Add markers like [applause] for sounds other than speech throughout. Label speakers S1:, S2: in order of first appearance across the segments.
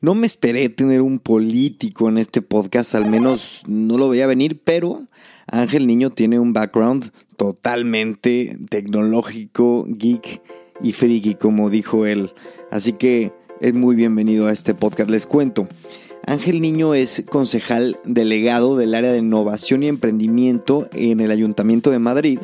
S1: No me esperé tener un político en este podcast, al menos no lo veía venir, pero Ángel Niño tiene un background totalmente tecnológico, geek y friki, como dijo él. Así que es muy bienvenido a este podcast. Les cuento. Ángel Niño es concejal delegado del área de innovación y emprendimiento en el Ayuntamiento de Madrid.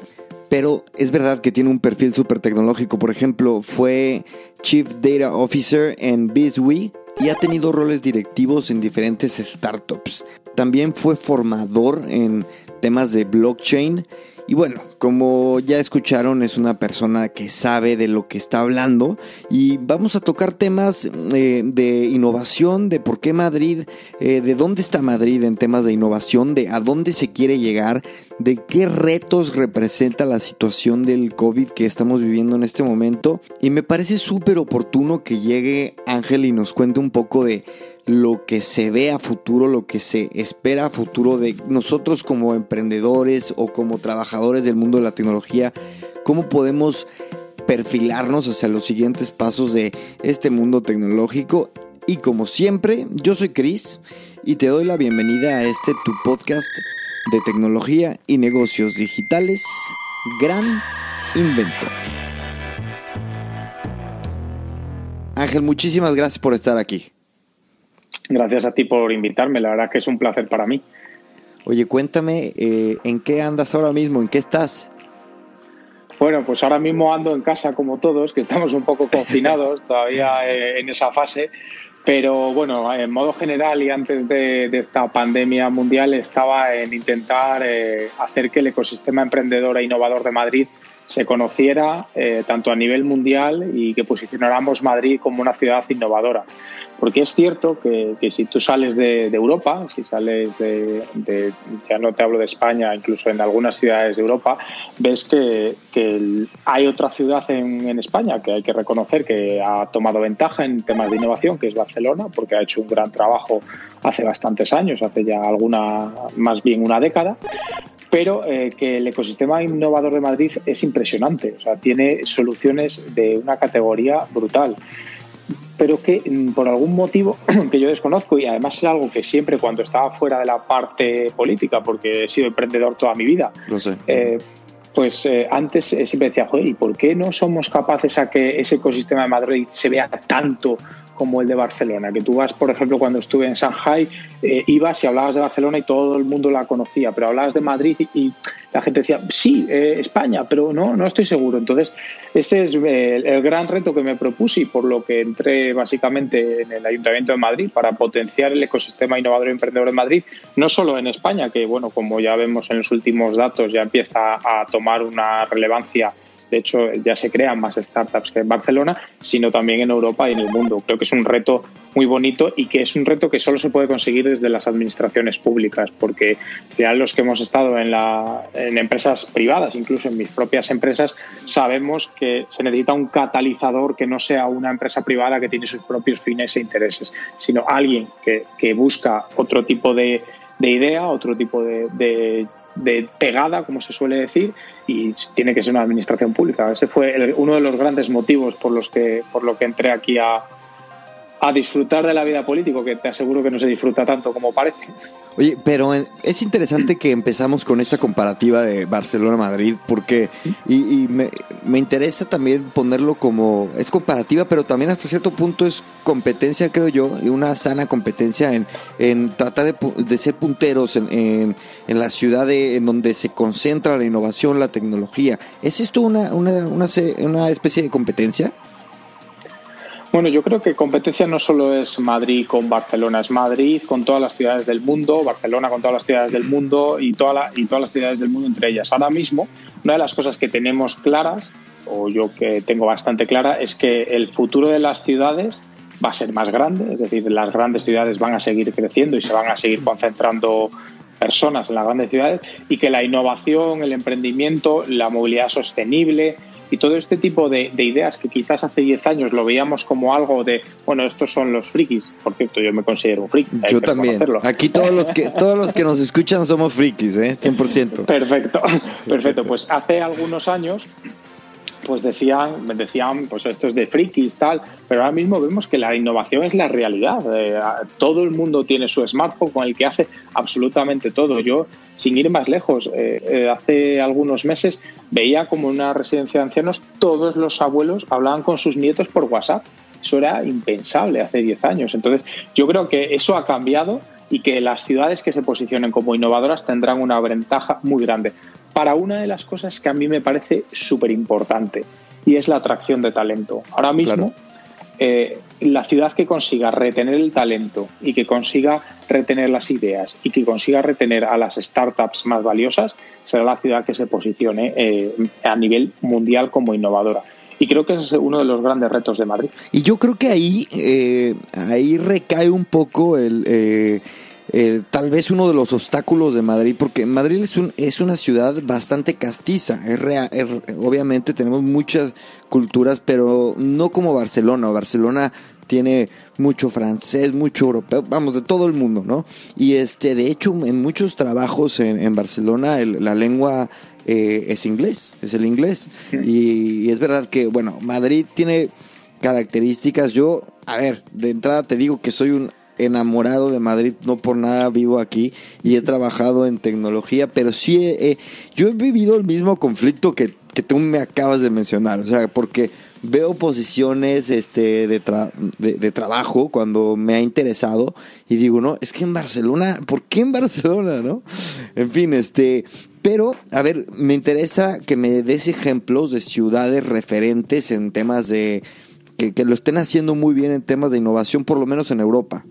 S1: Pero es verdad que tiene un perfil súper tecnológico. Por ejemplo, fue Chief Data Officer en BizWe y ha tenido roles directivos en diferentes startups. También fue formador en temas de blockchain. Y bueno, como ya escucharon, es una persona que sabe de lo que está hablando y vamos a tocar temas eh, de innovación, de por qué Madrid, eh, de dónde está Madrid en temas de innovación, de a dónde se quiere llegar, de qué retos representa la situación del COVID que estamos viviendo en este momento. Y me parece súper oportuno que llegue Ángel y nos cuente un poco de lo que se ve a futuro, lo que se espera a futuro de nosotros como emprendedores o como trabajadores del mundo de la tecnología, cómo podemos perfilarnos hacia los siguientes pasos de este mundo tecnológico. Y como siempre, yo soy Chris y te doy la bienvenida a este tu podcast de tecnología y negocios digitales, Gran Invento. Ángel, muchísimas gracias por estar aquí.
S2: Gracias a ti por invitarme, la verdad que es un placer para mí.
S1: Oye, cuéntame, eh, ¿en qué andas ahora mismo? ¿En qué estás?
S2: Bueno, pues ahora mismo ando en casa como todos, que estamos un poco confinados [laughs] todavía eh, en esa fase, pero bueno, en modo general y antes de, esta pandemia mundial estaba en intentar eh, hacer que el ecosistema emprendedor e innovador de Madrid se conociera tanto a nivel mundial y que posicionáramos Madrid como una ciudad innovadora. Porque es cierto que, si tú sales de, Europa, si sales de, ya no te hablo de España, incluso en algunas ciudades de Europa, ves que, hay otra ciudad en, España que hay que reconocer que ha tomado ventaja en temas de innovación, que es Barcelona, porque ha hecho un gran trabajo hace bastantes años, hace ya alguna, más bien una década. Pero eh, que el ecosistema innovador de Madrid es impresionante, o sea, tiene soluciones de una categoría brutal pero que mm, por algún motivo [clears throat] que yo desconozco y además es algo que siempre cuando estaba fuera de la parte política, porque he sido emprendedor toda mi vida, eh, pues eh, antes eh, siempre decía, joder, ¿y por qué no somos capaces a que ese ecosistema de Madrid se vea tanto como el de Barcelona? Que tú vas, por ejemplo, cuando estuve en Shanghai, ibas y hablabas de Barcelona y todo el mundo la conocía, pero hablabas de Madrid y la gente decía, sí, eh, España, pero no, no estoy seguro. Entonces, ese es eh, el, gran reto que me propuse y por lo que entré básicamente en el Ayuntamiento de Madrid para potenciar el ecosistema innovador y emprendedor de Madrid, no solo en España, que bueno, como ya vemos en los últimos datos, ya empieza a tomar una relevancia de hecho, ya se crean más startups que en Barcelona, sino también en Europa y en el mundo. Creo que es un reto muy bonito y que es un reto que solo se puede conseguir desde las administraciones públicas, porque ya los que hemos estado en, la, en empresas privadas, incluso en mis propias empresas, sabemos que se necesita un catalizador que no sea una empresa privada que tiene sus propios fines e intereses, sino alguien que, que busca otro tipo de, de idea, otro tipo de, de de pegada, como se suele decir, y tiene que ser una administración pública. Ese fue uno de los grandes motivos por los que, por lo que entré aquí a, a disfrutar de la vida política, que te aseguro que no se disfruta tanto como parece.
S1: Oye, pero es interesante que empezamos con esta comparativa de Barcelona-Madrid, porque, y, me, me, interesa también ponerlo como, es comparativa, pero también hasta cierto punto es competencia, creo yo, y una sana competencia en, en tratar de, de ser punteros en, en, en, la ciudad en donde se concentra la innovación, la tecnología. ¿Es esto una, una, una, una especie de competencia?
S2: Bueno, yo creo que competencia no solo es Madrid con Barcelona, es Madrid con todas las ciudades del mundo, Barcelona con todas las ciudades del mundo y, toda y todas las ciudades del mundo entre ellas. Ahora mismo, una de las cosas que tenemos claras o yo que tengo bastante clara, es que el futuro de las ciudades va a ser más grande, es decir, las grandes ciudades van a seguir creciendo y se van a seguir concentrando personas en las grandes ciudades y que la innovación, el emprendimiento, la movilidad sostenible y todo este tipo de, ideas que quizás hace 10 años lo veíamos como algo de, bueno, estos son los frikis. Por cierto, yo me considero un friki.
S1: Yo también. Aquí todos los que [laughs] todos los que nos escuchan somos frikis, ¿eh? 100%.
S2: Perfecto, [laughs] perfecto. Pues hace algunos años pues decían, decían, pues esto es de frikis, tal, pero ahora mismo vemos que la innovación es la realidad. Eh, todo el mundo tiene su smartphone con el que hace absolutamente todo. Yo, sin ir más lejos, eh, eh, hace algunos meses veía como en una residencia de ancianos todos los abuelos hablaban con sus nietos por WhatsApp. Eso era impensable hace 10 años. Entonces, yo creo que eso ha cambiado y que las ciudades que se posicionen como innovadoras tendrán una ventaja muy grande para una de las cosas que a mí me parece súper importante y es la atracción de talento. Ahora mismo, eh, la ciudad que consiga retener el talento y que consiga retener las ideas y que consiga retener a las startups más valiosas será la ciudad que se posicione eh, a nivel mundial como innovadora. Y creo que ese es uno de los grandes retos de Madrid.
S1: Y yo creo que ahí, eh, ahí recae un poco el eh, tal vez uno de los obstáculos de Madrid, porque Madrid es, un, es una ciudad bastante castiza. Es obviamente tenemos muchas culturas, pero no como Barcelona. Barcelona tiene mucho francés, mucho europeo, vamos, de todo el mundo, ¿no? Y este, de hecho, en muchos trabajos en, Barcelona la lengua eh, es inglés, es el inglés. y, es verdad que, bueno, Madrid tiene características. Yo, a ver, de entrada te digo que soy un enamorado de Madrid, no por nada vivo aquí y he trabajado en tecnología, pero sí yo he vivido el mismo conflicto que, que, tú me acabas de mencionar, o sea, porque veo posiciones este, de, de, trabajo cuando me ha interesado y digo, no, es que en Barcelona, ¿por qué en Barcelona, no? En fin, este, pero, a ver, me interesa que me des ejemplos de ciudades referentes en temas de... Que, lo estén haciendo muy bien en temas de innovación, por lo menos en Europa.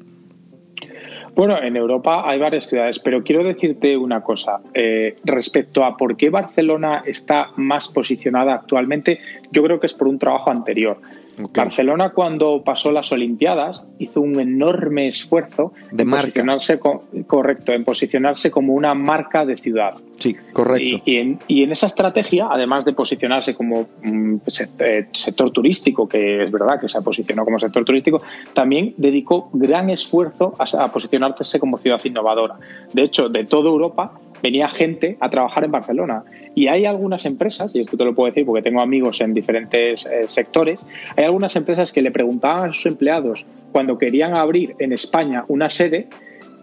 S2: Bueno, en Europa hay varias ciudades, pero quiero decirte una cosa. Eh, respecto a por qué Barcelona está más posicionada actualmente, yo creo que es por un trabajo anterior. Barcelona cuando pasó las Olimpiadas hizo un enorme esfuerzo
S1: de
S2: en posicionarse correcto, en posicionarse como una marca de ciudad.
S1: Sí, correcto.
S2: Y, en, esa estrategia, además de posicionarse como un eh, sector turístico, que es verdad que se ha posicionado como sector turístico, también dedicó gran esfuerzo a posicionarse como ciudad innovadora. De hecho, de toda Europa venía gente a trabajar en Barcelona. Y hay algunas empresas, y esto te lo puedo decir porque tengo amigos en diferentes eh, sectores, hay algunas empresas que le preguntaban a sus empleados cuando querían abrir en España una sede,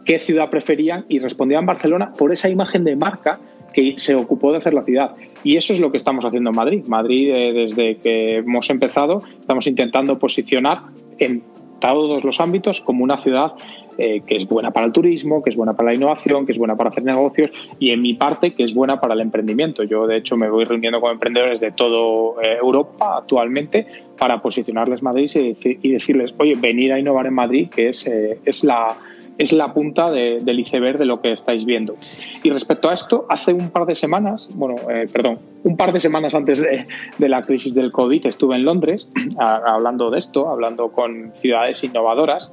S2: qué ciudad preferían y respondían Barcelona por esa imagen de marca que se ocupó de hacer la ciudad. Y eso es lo que estamos haciendo en Madrid. Madrid, eh, desde que hemos empezado, estamos intentando posicionar en todos los ámbitos como una ciudad eh, que es buena para el turismo, que es buena para la innovación, que es buena para hacer negocios y en mi parte que es buena para el emprendimiento. Yo de hecho me voy reuniendo con emprendedores de toda eh, Europa actualmente para posicionarles Madrid y, decirles, oye, venir a innovar en Madrid, que es, eh, es la es la punta del iceberg de lo que estáis viendo. Y respecto a esto, hace un par de semanas, bueno, perdón, un par de semanas antes de, de, la crisis del COVID estuve en Londres [clears throat] hablando de esto, hablando con ciudades innovadoras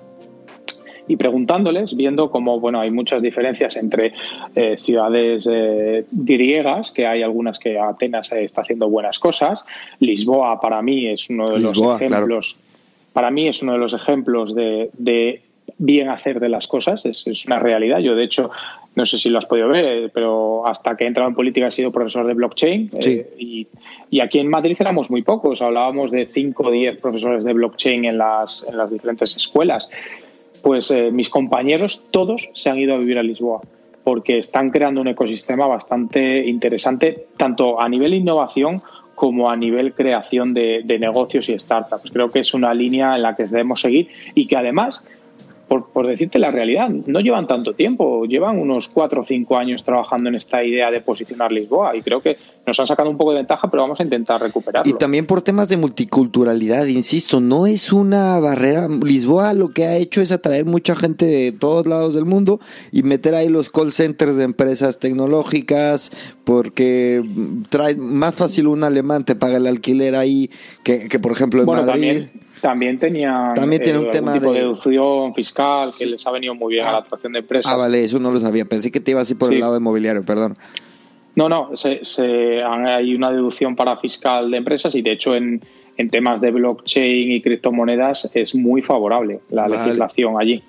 S2: y preguntándoles, viendo cómo bueno, hay muchas diferencias entre eh, ciudades eh, griegas, que hay algunas que Atenas está haciendo buenas cosas. Lisboa para mí es uno de los ejemplos. Para mí es uno de los ejemplos de, bien hacer de las cosas, es, una realidad. Yo, de hecho, no sé si lo has podido ver, pero hasta que he entrado en política he sido profesor de blockchain eh, y, y, aquí en Madrid éramos muy pocos, hablábamos de 5 o 10 profesores de blockchain en las, en las diferentes escuelas pues eh, mis compañeros todos se han ido a vivir a Lisboa porque están creando un ecosistema bastante interesante, tanto a nivel innovación como a nivel creación de, negocios y startups. Creo que es una línea en la que debemos seguir y que además por, decirte la realidad, no llevan tanto tiempo, llevan unos cuatro o cinco años trabajando en esta idea de posicionar Lisboa y creo que nos han sacado un poco de ventaja, pero vamos a intentar recuperarlo.
S1: Y también por temas de multiculturalidad, insisto, no es una barrera. Lisboa lo que ha hecho es atraer mucha gente de todos lados del mundo y meter ahí los call centers de empresas tecnológicas, porque trae más fácil un alemán te paga el alquiler ahí que, por ejemplo en Madrid.
S2: También tenía
S1: También tiene un eh, tema
S2: tipo de... deducción fiscal que les ha venido muy bien a la atracción de empresas.
S1: Ah, vale, eso no lo sabía. Pensé que te ibas así por el lado inmobiliario, perdón.
S2: No, no, se, hay una deducción para fiscal de empresas y de hecho en, en temas de blockchain y criptomonedas es muy favorable la legislación allí.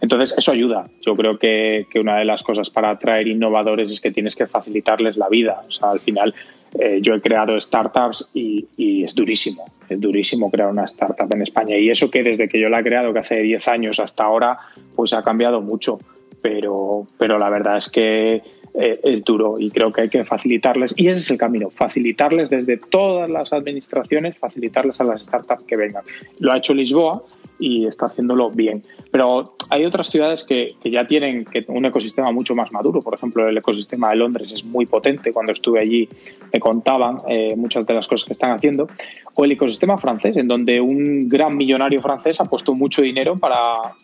S2: Entonces, eso ayuda. Yo creo que, que, una de las cosas para atraer innovadores es que tienes que facilitarles la vida. O sea, al final, eh, yo he creado startups y, es durísimo. Es durísimo crear una startup en España. Y eso que desde que yo la he creado, que hace 10 años hasta ahora, pues ha cambiado mucho. Pero, pero la verdad es que eh, es duro y creo que hay que facilitarles, y ese es el camino, facilitarles desde todas las administraciones, facilitarles a las startups que vengan. Lo ha hecho Lisboa y está haciéndolo bien. Pero hay otras ciudades que, que ya tienen un ecosistema mucho más maduro. Por ejemplo, el ecosistema de Londres es muy potente. Cuando estuve allí me contaban eh, muchas de las cosas que están haciendo. O el ecosistema francés, en donde un gran millonario francés ha puesto mucho dinero para,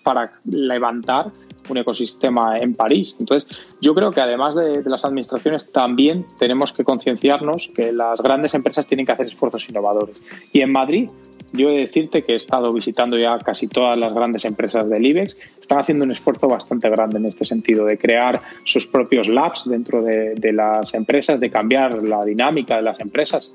S2: para levantar un ecosistema en París. Entonces, yo creo que además de, las administraciones, también tenemos que concienciarnos que las grandes empresas tienen que hacer esfuerzos innovadores. Y en Madrid, yo he de decirte que he estado visitando ya casi todas las grandes empresas del IBEX, están haciendo un esfuerzo bastante grande en este sentido, de crear sus propios labs dentro de, de las empresas, de cambiar la dinámica de las empresas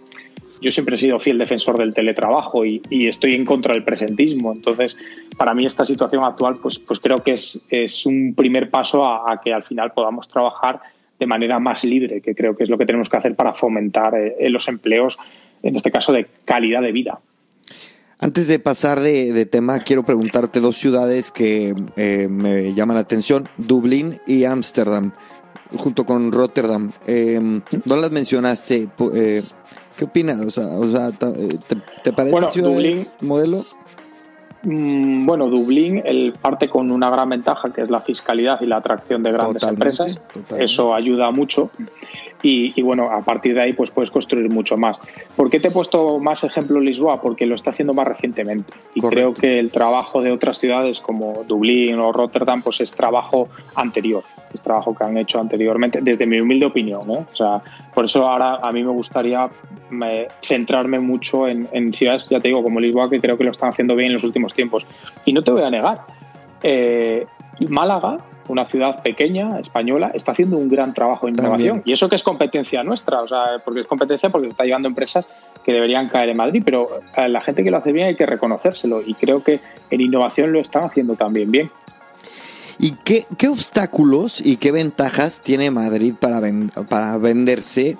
S2: yo siempre he sido fiel defensor del teletrabajo y, estoy en contra del presentismo. Entonces, para mí esta situación actual, pues, pues creo que es, es un primer paso a, que al final podamos trabajar de manera más libre, que creo que es lo que tenemos que hacer para fomentar eh, los empleos, en este caso de calidad de vida.
S1: Antes de pasar de, tema, quiero preguntarte dos ciudades que eh, me llaman la atención, Dublín y Ámsterdam, junto con Rotterdam. Eh, no las mencionaste. Eh, ¿Qué opinas? O sea, o sea eh, ¿te, parece
S2: bueno, Dublín,
S1: modelo?
S2: Mm, bueno, Dublín el parte con una gran ventaja que es la fiscalidad y la atracción de grandes empresas. Eso ayuda mucho. Y, bueno, a partir de ahí pues puedes construir mucho más. ¿Por qué te he puesto más ejemplo Lisboa? Porque lo está haciendo más recientemente. Y creo que el trabajo de otras ciudades como Dublín o Rotterdam pues es trabajo anterior es trabajo que han hecho anteriormente, desde mi humilde opinión. ¿eh? O sea, por eso ahora a mí me gustaría centrarme mucho en, ciudades, ya te digo, como Lisboa, que creo que lo están haciendo bien en los últimos tiempos. Y no te voy a negar, eh, Málaga, una ciudad pequeña, española, está haciendo un gran trabajo de innovación. Y eso que es competencia nuestra, o sea, porque es competencia porque se está llevando empresas que deberían caer en Madrid, pero la gente que lo hace bien hay que reconocérselo y creo que en innovación lo están haciendo también bien.
S1: ¿Y qué, qué obstáculos y qué ventajas tiene Madrid para, para venderse?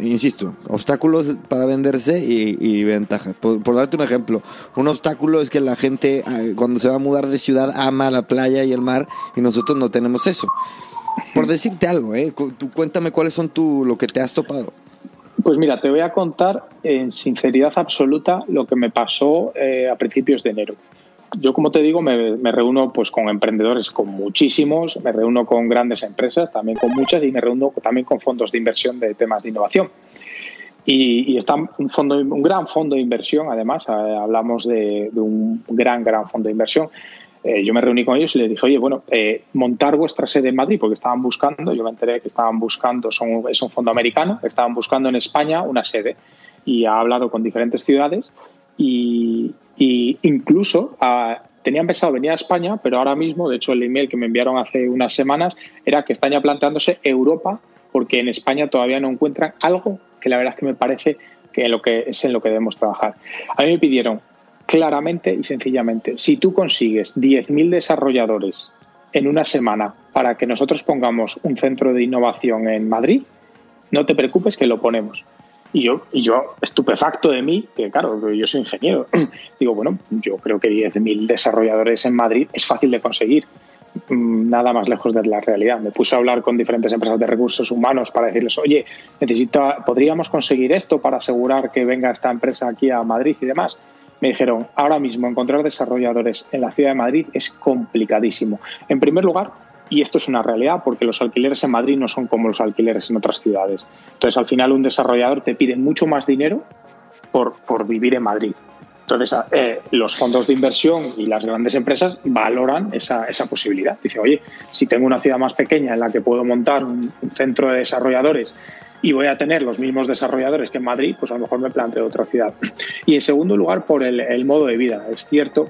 S1: Insisto, obstáculos para venderse y, ventajas. Por, darte un ejemplo, un obstáculo es que la gente ah, cuando se va a mudar de ciudad ama la playa y el mar y nosotros no tenemos eso. Por decirte algo, ¿eh? Tú cuéntame cuáles son tú, lo que te has topado.
S2: Pues mira, te voy a contar en sinceridad absoluta lo que me pasó eh, a principios de enero yo, como te digo, me, reúno pues con emprendedores, con muchísimos, me reúno con grandes empresas, también con muchas, y me reúno también con fondos de inversión de temas de innovación. Y, está un, fondo, un gran fondo de inversión, además, eh, hablamos de, un gran, gran fondo de inversión. Eh, yo me reuní con ellos y les dije, oye, bueno, eh, montar vuestra sede en Madrid, porque estaban buscando, yo me enteré que estaban buscando, son, es un fondo americano, estaban buscando en España una sede. Y ha hablado con diferentes ciudades y, y incluso ah, tenían pensado venir a España, pero ahora mismo, de hecho el email que me enviaron hace unas semanas era que están ya planteándose Europa porque en España todavía no encuentran algo que la verdad es que me parece que, que es en lo que debemos trabajar. A mí me pidieron claramente y sencillamente, si tú consigues 10.000 desarrolladores en una semana para que nosotros pongamos un centro de innovación en Madrid, no te preocupes que lo ponemos. Y yo, y yo, estupefacto de mí, que claro, yo soy ingeniero, [clears throat] digo, bueno, yo creo que 10.000 desarrolladores en Madrid es fácil de conseguir, mm, nada más lejos de la realidad. Me puse a hablar con diferentes empresas de recursos humanos para decirles, oye, necesito, podríamos conseguir esto para asegurar que venga esta empresa aquí a Madrid y demás. me dijeron, ahora mismo encontrar desarrolladores en la ciudad de Madrid es complicadísimo. En primer lugar, y esto es una realidad porque los alquileres en Madrid no son como los alquileres en otras ciudades. Entonces, al final, un desarrollador te pide mucho más dinero por, por vivir en Madrid. Entonces, eh, los fondos de inversión y las grandes empresas valoran esa, esa, posibilidad. Dice, oye, si tengo una ciudad más pequeña en la que puedo montar un, centro de desarrolladores y voy a tener los mismos desarrolladores que en Madrid, pues a lo mejor me planteo otra ciudad. Y en segundo lugar, por el, el modo de vida. Es cierto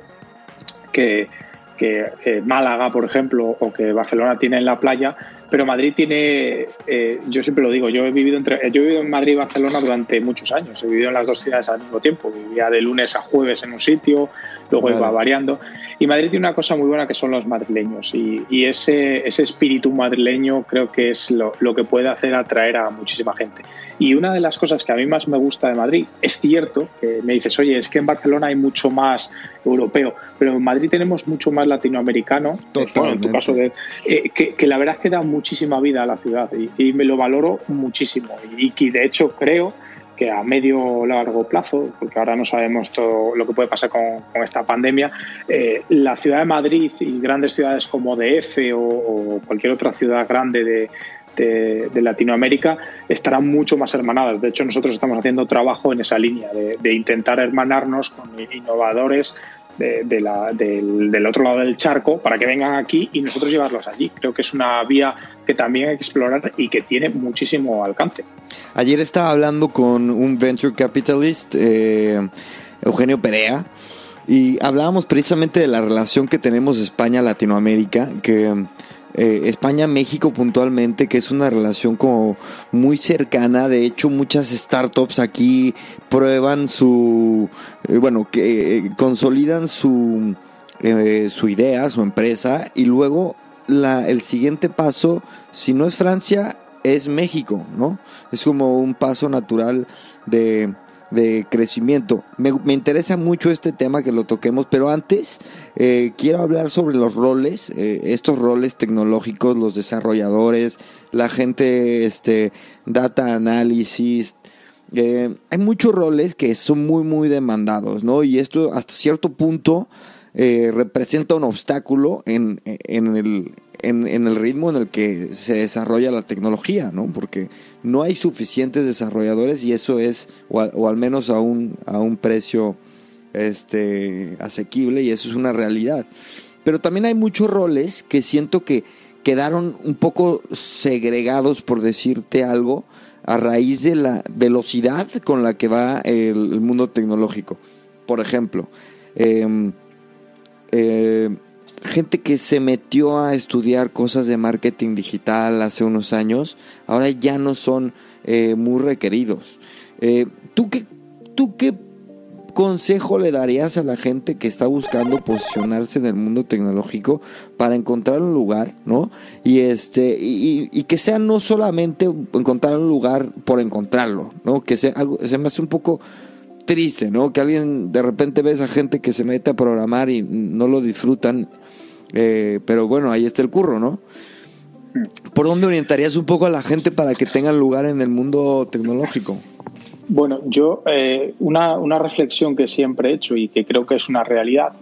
S2: que, que eh, Málaga, por ejemplo, o que Barcelona tiene en la playa, pero Madrid tiene, eh, yo siempre lo digo, yo he vivido entre, yo he vivido en Madrid y Barcelona durante muchos años, he vivido en las dos ciudades al mismo tiempo, vivía de lunes a jueves en un sitio, luego iba variando. Y Madrid tiene una cosa muy buena que son los madrileños y, ese, ese espíritu madrileño creo que es lo, lo que puede hacer atraer a muchísima gente. Y una de las cosas que a mí más me gusta de Madrid, es cierto que me dices, oye, es que en Barcelona hay mucho más europeo, pero en Madrid tenemos mucho más latinoamericano, en tu caso, de, eh, que, la verdad es que da muchísima vida a la ciudad y, me lo valoro muchísimo. Y, y de hecho creo que a medio o largo plazo, porque ahora no sabemos todo lo que puede pasar con, esta pandemia, eh, la ciudad de Madrid y grandes ciudades como DF o cualquier otra ciudad grande de, de, Latinoamérica estarán mucho más hermanadas. De hecho, nosotros estamos haciendo trabajo en esa línea de, intentar hermanarnos con innovadores de, la, del, otro lado del charco para que vengan aquí y nosotros llevarlos allí. Creo que es una vía que también hay que explorar y que tiene muchísimo alcance.
S1: Ayer estaba hablando con un venture capitalist, eh, Eugenio Perea, y hablábamos precisamente de la relación que tenemos España-Latinoamérica, que eh, España-México puntualmente, que es una relación como muy cercana. De hecho, muchas startups aquí prueban su, eh, bueno, que eh, consolidan su, su idea, su empresa, y luego la, el siguiente paso, si no es Francia, es México, ¿no? Es como un paso natural de de crecimiento. Me, interesa mucho este tema que lo toquemos, pero antes eh, quiero hablar sobre los roles, eh, estos roles tecnológicos, los desarrolladores, la gente, este, data análisis. Eh, hay muchos roles que son muy, muy demandados, ¿no? Y esto hasta cierto punto representa un obstáculo en, en el en, el ritmo en el que se desarrolla la tecnología, ¿no? Porque no hay suficientes desarrolladores y eso es, o, al menos a un, a un precio este, asequible y eso es una realidad. Pero también hay muchos roles que siento que quedaron un poco segregados, por decirte algo, a raíz de la velocidad con la que va el, mundo tecnológico. Por ejemplo, eh, eh, gente que se metió a estudiar cosas de marketing digital hace unos años, ahora ya no son eh, muy requeridos. Eh, ¿tú, qué, ¿Tú qué consejo le darías a la gente que está buscando posicionarse en el mundo tecnológico para encontrar un lugar, ¿no? Y este y, y que sea no solamente encontrar un lugar por encontrarlo, ¿no? Que sea algo se me hace un poco triste, ¿no? Que alguien de repente ve a gente que se mete a programar y no lo disfrutan eh, pero bueno, ahí está el curro, ¿no? ¿Por dónde orientarías un poco a la gente para que tengan lugar en el mundo tecnológico?
S2: Bueno, yo eh, una, una, reflexión que siempre he hecho y que creo que es una realidad,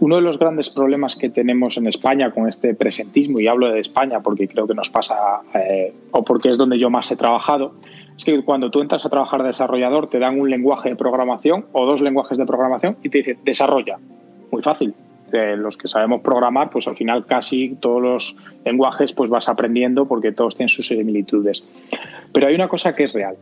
S2: uno de los grandes problemas que tenemos en España con este presentismo, y hablo de España porque creo que nos pasa, eh, o porque es donde yo más he trabajado, es que cuando tú entras a trabajar de desarrollador te dan un lenguaje de programación o dos lenguajes de programación y te dicen desarrolla. Muy fácil los que sabemos programar, pues al final casi todos los lenguajes pues vas aprendiendo porque todos tienen sus similitudes. Pero hay una cosa que es real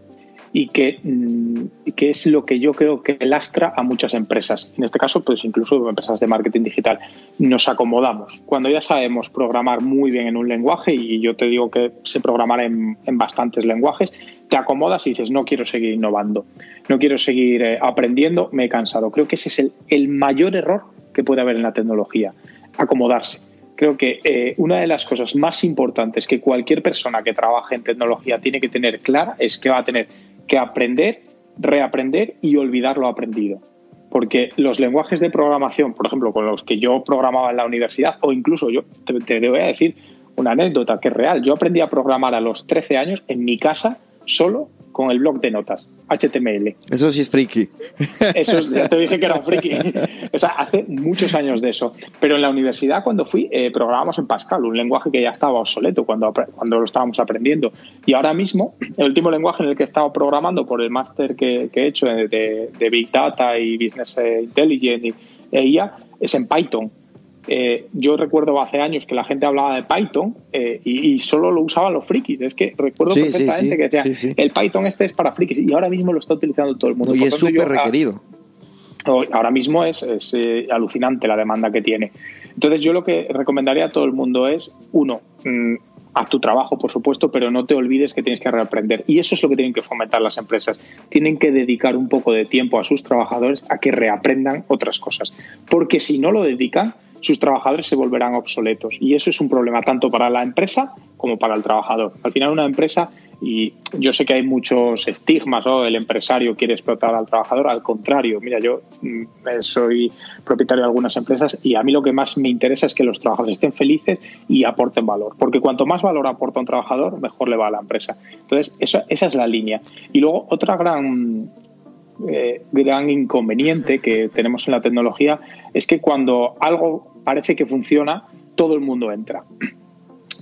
S2: y que, mm, que es lo que yo creo que lastra a muchas empresas. En este caso, pues incluso empresas de marketing digital. Nos acomodamos. Cuando ya sabemos programar muy bien en un lenguaje, y yo te digo que sé programar en, en bastantes lenguajes, te acomodas y dices, no quiero seguir innovando, no quiero seguir eh, aprendiendo, me he cansado. Creo que ese es el, el mayor error puede haber en la tecnología, acomodarse. Creo que eh, una de las cosas más importantes que cualquier persona que trabaje en tecnología tiene que tener clara es que va a tener que aprender, reaprender y olvidar lo aprendido. Porque los lenguajes de programación, por ejemplo, con los que yo programaba en la universidad, o incluso yo te, te voy a decir una anécdota que es real. Yo aprendí a programar a los 13 años en mi casa solo con el blog de notas, HTML.
S1: Eso sí es friki.
S2: Eso ya te dije que era un friki. [laughs] o sea, hace muchos años de eso. Pero en la universidad cuando fui eh, programamos en Pascal, un lenguaje que ya estaba obsoleto cuando, cuando lo estábamos aprendiendo. Y ahora mismo, el último lenguaje en el que he estado programando por el máster que, he hecho de, Big Data y Business Intelligence y IA es en Python. Eh, yo recuerdo hace años que la gente hablaba de Python eh, y, solo lo usaban los frikis. Es que recuerdo perfectamente que decía, el Python este es para frikis y ahora mismo lo está utilizando todo el mundo.
S1: y es súper requerido.
S2: Ahora mismo es, eh, alucinante la demanda que tiene. Entonces yo lo que recomendaría a todo el mundo es, uno, mm, haz tu trabajo, por supuesto, pero no te olvides que tienes que reaprender. Y eso es lo que tienen que fomentar las empresas. Tienen que dedicar un poco de tiempo a sus trabajadores a que reaprendan otras cosas. Porque si no lo dedican, sus trabajadores se volverán obsoletos. Y eso es un problema tanto para la empresa como para el trabajador. Al final una empresa, y yo sé que hay muchos estigmas, o el empresario quiere explotar al trabajador, al contrario, mira, yo mm, soy propietario de algunas empresas y a mí lo que más me interesa es que los trabajadores estén felices y aporten valor, porque cuanto más valor aporta un trabajador, mejor le va a la empresa. Entonces, esa es la línea. Y luego otra gran eh, gran inconveniente que tenemos en la tecnología es que cuando algo parece que funciona, todo el mundo entra.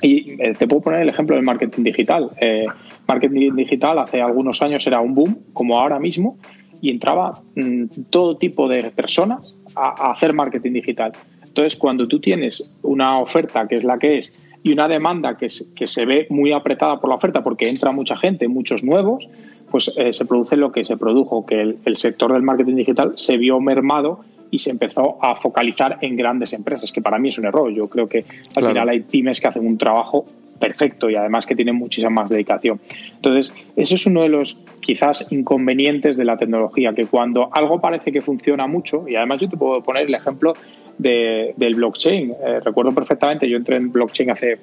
S2: Y eh, te puedo poner el ejemplo del marketing digital. Eh, marketing digital hace algunos años era un boom, como ahora mismo, y entraba mm, todo tipo de personas a, hacer marketing digital. Entonces, cuando tú tienes una oferta que es la que es y una demanda que, que se ve muy apretada por la oferta porque entra mucha gente, muchos nuevos, pues eh, se produce lo que se produjo, que el, sector del marketing digital se vio mermado y se empezó a focalizar en grandes empresas, que para mí es un error. Yo creo que al final hay pymes que hacen un trabajo perfecto y además que tienen muchísima más dedicación. Entonces, eso es uno de los quizás inconvenientes de la tecnología, que cuando algo parece que funciona mucho, y además yo te puedo poner el ejemplo del blockchain. Eh, recuerdo perfectamente, yo entré en blockchain hace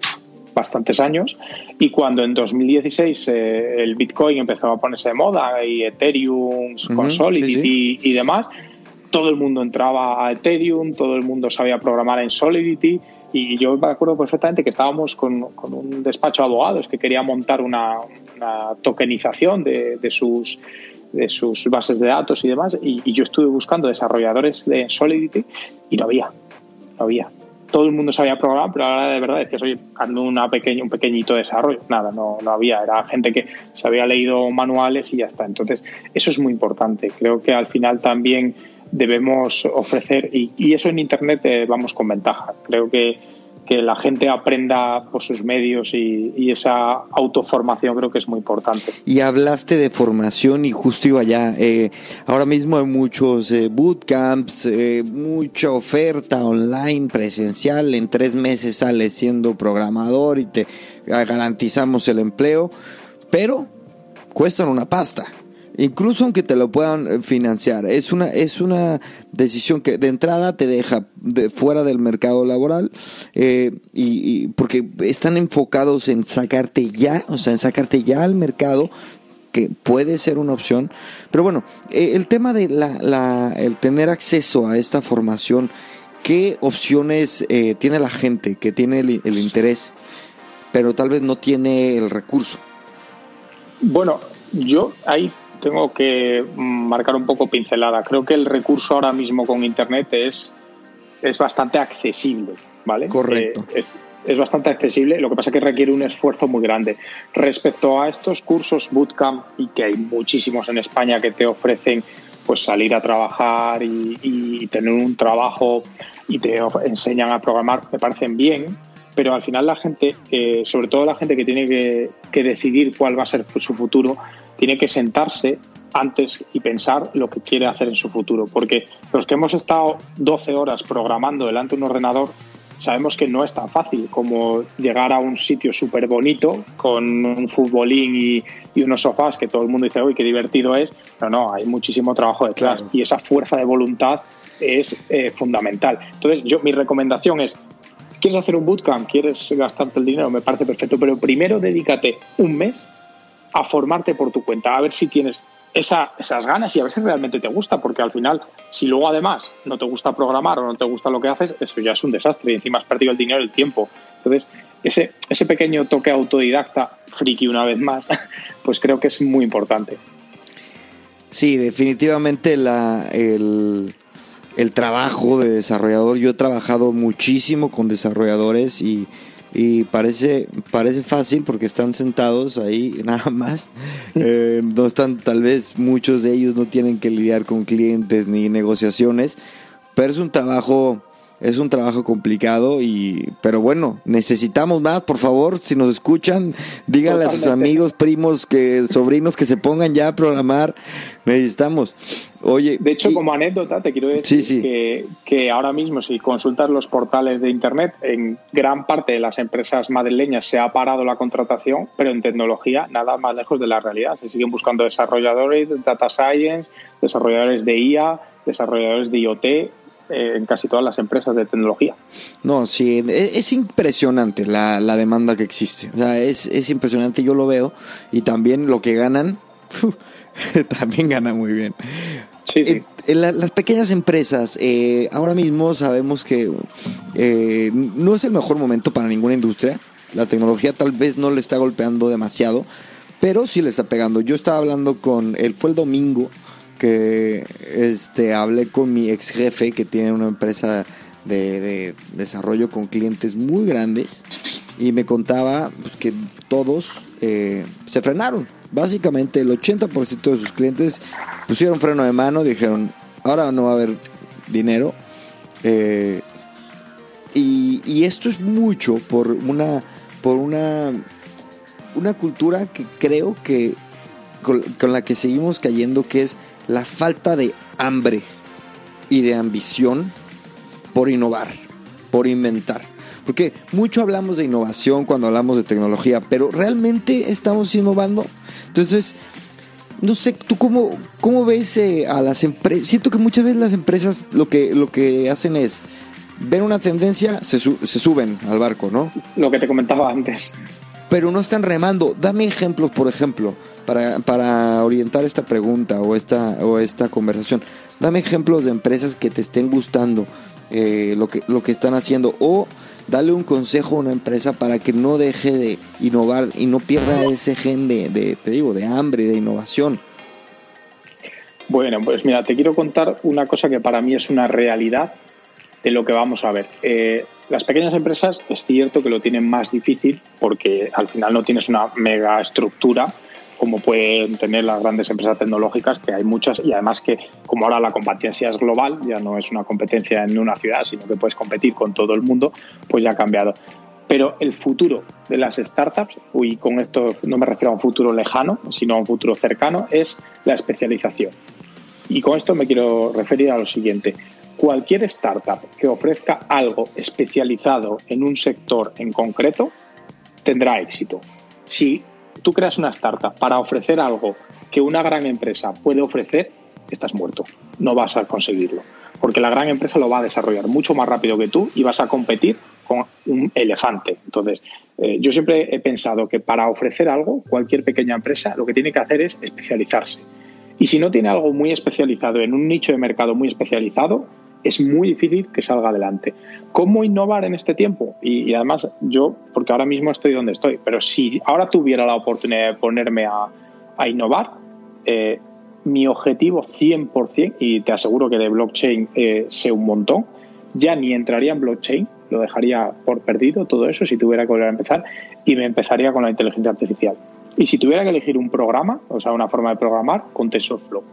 S2: bastantes años y cuando en 2016 eh, el Bitcoin empezó a ponerse de moda y Ethereum con Solidity y demás, todo el mundo entraba a Ethereum, todo el mundo sabía programar en Solidity y yo me acuerdo perfectamente que estábamos con, un despacho de abogados que quería montar una, tokenización de, sus bases de datos y demás y, yo estuve buscando desarrolladores de Solidity y no había, no había todo el mundo sabía programar, pero ahora de verdad decías, oye, ando una pequeña, un pequeñito desarrollo. Nada, no, no había. Era gente que se había leído manuales y ya está. Entonces, eso es muy importante. Creo que al final también debemos ofrecer, y, y eso en Internet eh, vamos con ventaja. Creo que que la gente aprenda por sus medios y, esa autoformación creo que es muy importante.
S1: Y hablaste de formación y justo iba allá. Eh, ahora mismo hay muchos eh, bootcamps, eh, mucha oferta online, presencial. En tres meses sales siendo programador y te garantizamos el empleo, pero cuestan una pasta incluso aunque te lo puedan eh, financiar. Es una, es una decisión que de entrada te deja de, fuera del mercado laboral eh, y, porque están enfocados en sacarte ya, o sea, en sacarte ya al mercado que puede ser una opción. Pero bueno, eh, el tema de la, la, el tener acceso a esta formación, ¿qué opciones tiene la gente que tiene el, el interés, pero tal vez no tiene el recurso?
S2: Bueno, yo hay tengo que marcar un poco pincelada. Creo que el recurso ahora mismo con Internet es, es bastante accesible, ¿vale?
S1: Correcto.
S2: Eh, es, es, bastante accesible, lo que pasa es que requiere un esfuerzo muy grande. Respecto a estos cursos bootcamp, y que hay muchísimos en España que te ofrecen pues salir a trabajar y, tener un trabajo y te enseñan a programar, me parecen bien, pero al final la gente, eh, sobre todo la gente que tiene que, que decidir cuál va a ser su futuro, tiene que sentarse antes y pensar lo que quiere hacer en su futuro. Porque los que hemos estado 12 horas programando delante de un ordenador, sabemos que no es tan fácil como llegar a un sitio súper bonito con un futbolín y, unos sofás que todo el mundo dice, uy, qué divertido es. No, no, hay muchísimo trabajo detrás y esa fuerza de voluntad es eh, fundamental. Entonces, yo mi recomendación es, ¿quieres hacer un bootcamp? ¿Quieres gastarte el dinero? Me parece perfecto, pero primero dedícate un mes a formarte por tu cuenta, a ver si tienes esa, esas ganas y a ver si realmente te gusta, porque al final, si luego además no te gusta programar o no te gusta lo que haces, eso ya es un desastre y encima has perdido el dinero y el tiempo. Entonces, ese, ese pequeño toque autodidacta, friki una vez más, [laughs] pues creo que es muy importante.
S1: Sí, definitivamente la, el, el trabajo de desarrollador. Yo he trabajado muchísimo con desarrolladores y, y parece, parece fácil porque están sentados ahí [laughs] nada más. Eh, no están, tal vez muchos de ellos no tienen que lidiar con clientes ni negociaciones, pero es un trabajo es un trabajo complicado y pero bueno necesitamos más por favor si nos escuchan díganle a sus amigos primos que sobrinos que se pongan ya a programar necesitamos oye
S2: de hecho como anécdota te quiero decir Que, que ahora mismo si consultas los portales de internet en gran parte de las empresas madrileñas se ha parado la contratación pero en tecnología nada más lejos de la realidad se siguen buscando desarrolladores de data science desarrolladores de IA desarrolladores de IoT eh, en casi todas las empresas de tecnología.
S1: No, sí, e, es, impresionante la, demanda que existe. O sea, es, es impresionante, yo lo veo. Y también lo que ganan, [laughs] también ganan muy bien.
S2: Sí, sí.
S1: En, las pequeñas empresas, eh, ahora mismo sabemos que eh, no es el mejor momento para ninguna industria. La tecnología tal vez no le está golpeando demasiado, pero sí le está pegando. Yo estaba hablando con, él fue el domingo, que este, hablé con mi ex jefe que tiene una empresa de, desarrollo con clientes muy grandes y me contaba pues, que todos eh, se frenaron. Básicamente el 80% de sus clientes pusieron freno de mano, dijeron, ahora no va a haber dinero. Eh, y, esto es mucho por una, por una, una cultura que creo que con la que seguimos cayendo, que es la falta de hambre y de ambición por innovar, por inventar. Porque mucho hablamos de innovación cuando hablamos de tecnología, pero ¿realmente estamos innovando? Entonces, no sé, ¿tú cómo, cómo ves eh, a las empresas? Siento que muchas veces las empresas lo que, lo que hacen es, ven una tendencia, se, se suben al barco, ¿no?
S2: Lo que te comentaba antes.
S1: Pero no están remando. Dame ejemplos, por ejemplo para, para orientar esta pregunta o esta, o esta conversación, dame ejemplos de empresas que te estén gustando eh, lo, que, lo que están haciendo o dale un consejo a una empresa para que no deje de innovar y no pierda ese gen de, te digo, de hambre, de innovación.
S2: Bueno, pues mira, te quiero contar una cosa que para mí es una realidad de lo que vamos a ver. Eh, las pequeñas empresas es cierto que lo tienen más difícil porque al final no tienes una mega estructura como pueden tener las grandes empresas tecnológicas, que hay muchas, y además que como ahora la competencia es global, ya no es una competencia en una ciudad, sino que puedes competir con todo el mundo, pues ya ha cambiado. Pero el futuro de las startups, y con esto no me refiero a un futuro lejano, sino a un futuro cercano, es la especialización. Y con esto me quiero referir a lo siguiente. Cualquier startup que ofrezca algo especializado en un sector en concreto tendrá éxito. Si tú creas una startup para ofrecer algo que una gran empresa puede ofrecer, estás muerto. No vas a conseguirlo. Porque la gran empresa lo va a desarrollar mucho más rápido que tú y vas a competir con un elefante. Entonces, eh, yo siempre he pensado que para ofrecer algo, cualquier pequeña empresa lo que tiene que hacer es especializarse. Y si no tiene algo muy especializado en un nicho de mercado muy especializado, es muy difícil que salga adelante. ¿Cómo innovar en este tiempo? Y, además yo, porque ahora mismo estoy donde estoy, pero si ahora tuviera la oportunidad de ponerme a, innovar, eh, mi objetivo 100%, y te aseguro que de blockchain eh, sé un montón, ya ni entraría en blockchain, lo dejaría por perdido todo eso si tuviera que volver a empezar, y me empezaría con la inteligencia artificial. Y si tuviera que elegir un programa, o sea, una forma de programar, con TensorFlow.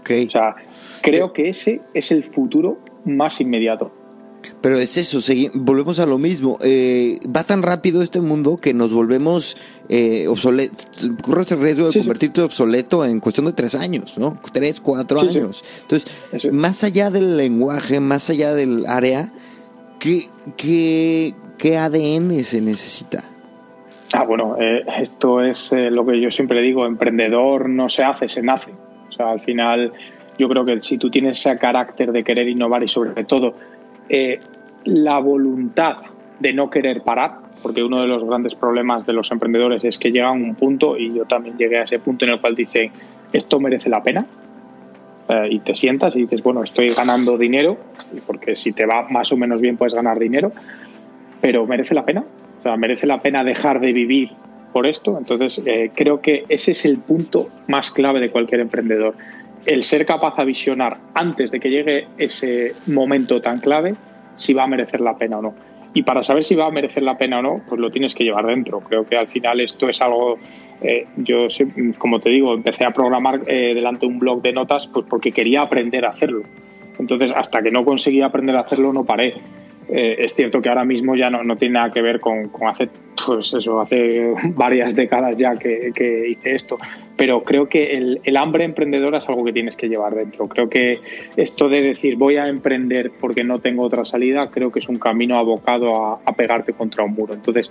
S1: Okay.
S2: O sea, creo que ese es el futuro más inmediato.
S1: Pero es eso, volvemos a lo mismo. Eh, va tan rápido este mundo que nos volvemos eh, obsoletos. Corres el riesgo de convertirte obsoleto en cuestión de tres años, ¿no? Tres, cuatro años. Entonces, más allá del lenguaje, más allá del área, ¿qué, qué, qué ADN se necesita?
S2: Ah, bueno, eh, esto es eh, lo que yo siempre digo: emprendedor no se hace, se nace. O sea, al final yo creo que si tú tienes ese carácter de querer innovar y sobre todo eh, la voluntad de no querer parar, porque uno de los grandes problemas de los emprendedores es que llegan a un punto, y yo también llegué a ese punto en el cual dicen, ¿esto merece la pena? Eh, y te sientas y dices, bueno, estoy ganando dinero, porque si te va más o menos bien puedes ganar dinero, pero ¿merece la pena? O sea, ¿merece la pena dejar de vivir por esto? Entonces, eh, creo que ese es el punto más clave de cualquier emprendedor. El ser capaz de visionar antes de que llegue ese momento tan clave si va a merecer la pena o no. Y para saber si va a merecer la pena o no, pues lo tienes que llevar dentro. Creo que al final esto es algo eh, yo, como te digo, empecé a programar eh, delante de un blog de notas pues porque quería aprender a hacerlo. Entonces, hasta que no conseguí aprender a hacerlo, no paré. Eh, es cierto que ahora mismo ya no, tiene nada que ver con, hace, pues eso, hace [laughs] varias décadas ya que, hice esto, pero creo que el, hambre emprendedora es algo que tienes que llevar dentro. Creo que esto de decir voy a emprender porque no tengo otra salida, creo que es un camino abocado a, a pegarte contra un muro. Entonces,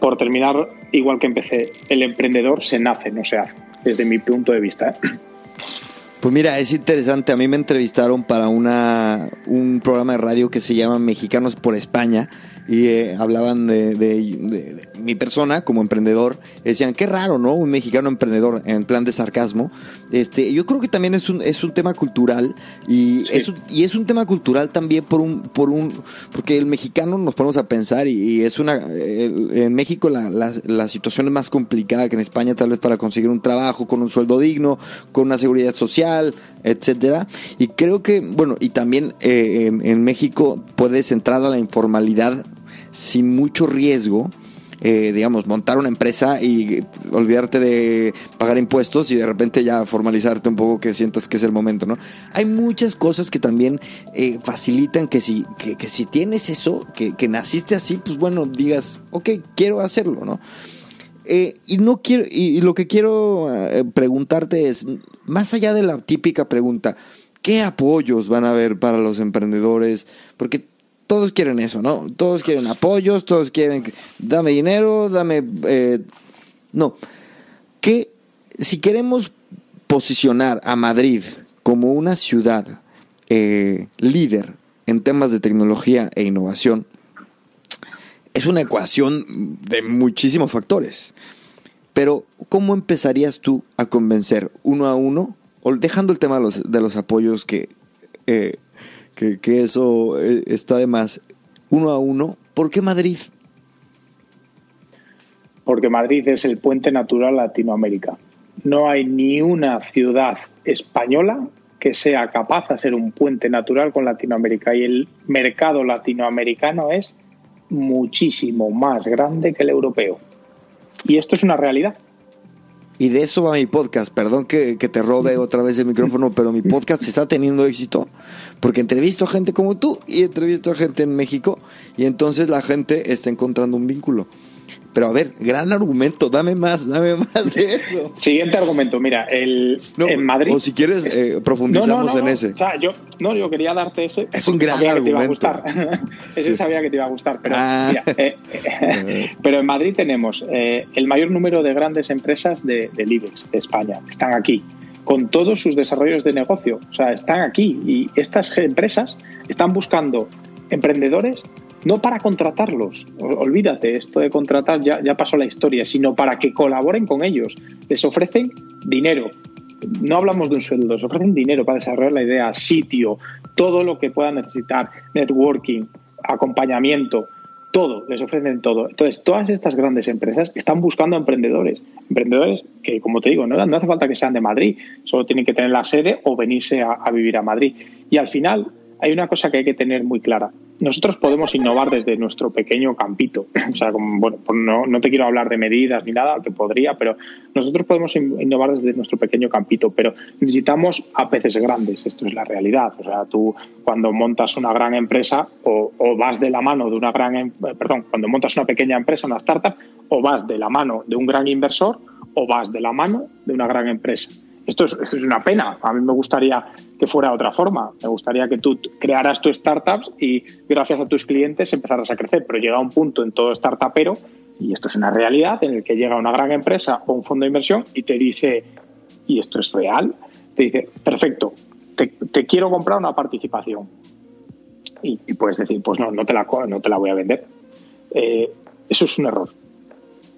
S2: por terminar, igual que empecé, el emprendedor se nace, no se hace, desde mi punto de vista. ¿eh?
S1: Pues mira, es interesante. A mí me entrevistaron para una, un programa de radio que se llama Mexicanos por España y eh, hablaban de, mi persona como emprendedor. Decían, qué raro, ¿no? Un mexicano emprendedor en plan de sarcasmo. Este, yo creo que también es un, es un tema cultural y, es, y es un tema cultural también por un, por un, porque el mexicano nos ponemos a pensar y, es una, en México la, la, situación es más complicada que en España tal vez para conseguir un trabajo con un sueldo digno, con una seguridad social, etcétera. Y creo que, bueno, y también eh, en, en México puedes entrar a la informalidad sin mucho riesgo. Eh, digamos, montar una empresa y olvidarte de pagar impuestos y de repente ya formalizarte un poco que sientas que es el momento, ¿no? Hay muchas cosas que también eh, facilitan que si, que, si tienes eso, que, naciste así, pues bueno, digas, ok, quiero hacerlo, ¿no? Eh, y no quiero, y, lo que quiero preguntarte es, más allá de la típica pregunta, ¿qué apoyos van a haber para los emprendedores? Porque todos quieren eso, ¿no? Todos quieren apoyos, todos quieren, dame dinero, dame... Eh, no, que si queremos posicionar a Madrid como una ciudad eh, líder en temas de tecnología e innovación, es una ecuación de muchísimos factores. Pero, ¿cómo empezarías tú a convencer uno a uno, o dejando el tema de los, apoyos que eh, que, eso eh, está de más. Uno a uno, ¿por qué Madrid?
S2: Porque Madrid es el puente natural Latinoamérica. No hay ni una ciudad española que sea capaz de ser un puente natural con Latinoamérica y el mercado latinoamericano es muchísimo más grande que el europeo. Y esto es una realidad.
S1: Y de eso va mi podcast. Perdón que, te robe otra vez el micrófono, pero mi podcast está teniendo éxito porque entrevisto a gente como tú y entrevisto a gente en México y entonces la gente está encontrando un vínculo. Pero a ver, gran argumento, dame más, dame más de eso.
S2: Siguiente argumento, mira, el, en Madrid.
S1: O si quieres, eh, profundizamos en ese.
S2: O sea, yo, no, yo quería darte ese.
S1: Es un gran argumento. Que te iba a
S2: gustar. [laughs] ese sabía que te iba a gustar. Pero, ah. eh, [laughs] pero en Madrid tenemos eh, el mayor número de grandes empresas de, del IBEX de España, están aquí con todos sus desarrollos de negocio. O sea, están aquí y estas empresas están buscando emprendedores no para contratarlos, olvídate, esto de contratar ya, ya pasó la historia, sino para que colaboren con ellos. Les ofrecen dinero, no hablamos de un sueldo, les ofrecen dinero para desarrollar la idea, sitio, todo lo que puedan necesitar, networking, acompañamiento, todo, les ofrecen todo. Entonces, todas estas grandes empresas están buscando emprendedores, emprendedores que, como te digo, no, hace falta que sean de Madrid, solo tienen que tener la sede o venirse a vivir a Madrid. Y al final, hay una cosa que hay que tener muy clara. Nosotros podemos innovar desde nuestro pequeño campito. [laughs] O sea, bueno, pues no, no, te quiero hablar de medidas ni nada, que podría, pero nosotros podemos innovar desde nuestro pequeño campito, pero necesitamos a peces grandes. Esto es la realidad. O sea, tú cuando montas una gran empresa o, o vas de la mano de una gran, em, perdón, cuando montas una pequeña empresa, una startup, o vas de la mano de un gran inversor o vas de la mano de una gran empresa. Esto es, es, una pena. A mí me gustaría que fuera de otra forma. Me gustaría que tú crearas tus startups y gracias a tus clientes empezaras a crecer. Pero llega un punto en todo startupero, y esto es una realidad, en el que llega una gran empresa o un fondo de inversión y te dice, ¿y esto es real? Te dice, perfecto, te, quiero comprar una participación. Y, puedes decir, pues no, no te la, no te la voy a vender. Eh, eso es un error.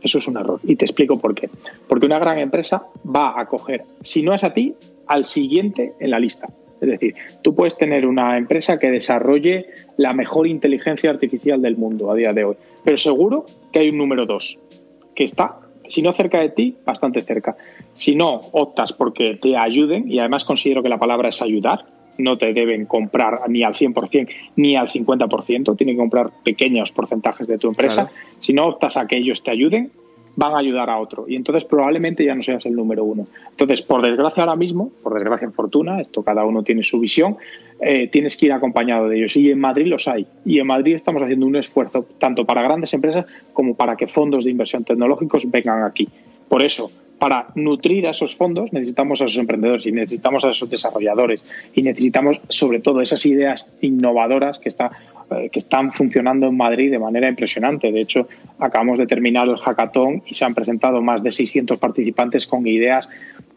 S2: Eso es un error. Y te explico por qué. Porque una gran empresa va a coger, si no es a ti, al siguiente en la lista. Es decir, tú puedes tener una empresa que desarrolle la mejor inteligencia artificial del mundo a día de hoy, pero seguro que hay un número dos, que está, si no cerca de ti, bastante cerca. Si no, optas porque te ayuden, y además considero que la palabra es ayudar, no te deben comprar ni al 100% ni al 50%, tienen que comprar pequeños porcentajes de tu empresa. Si no optas a que ellos te ayuden, van a ayudar a otro. Y entonces probablemente ya no seas el número uno. Entonces, por desgracia ahora mismo, por desgracia en fortuna, esto cada uno tiene su visión, eh, tienes que ir acompañado de ellos. Y en Madrid los hay. Y en Madrid estamos haciendo un esfuerzo tanto para grandes empresas como para que fondos de inversión tecnológicos vengan aquí. Por eso, para nutrir a esos fondos necesitamos a esos emprendedores y necesitamos a esos desarrolladores y necesitamos sobre todo esas ideas innovadoras que, eh, que están funcionando en Madrid de manera impresionante. De hecho, acabamos de terminar el hackathon y se han presentado más de 600 participantes con ideas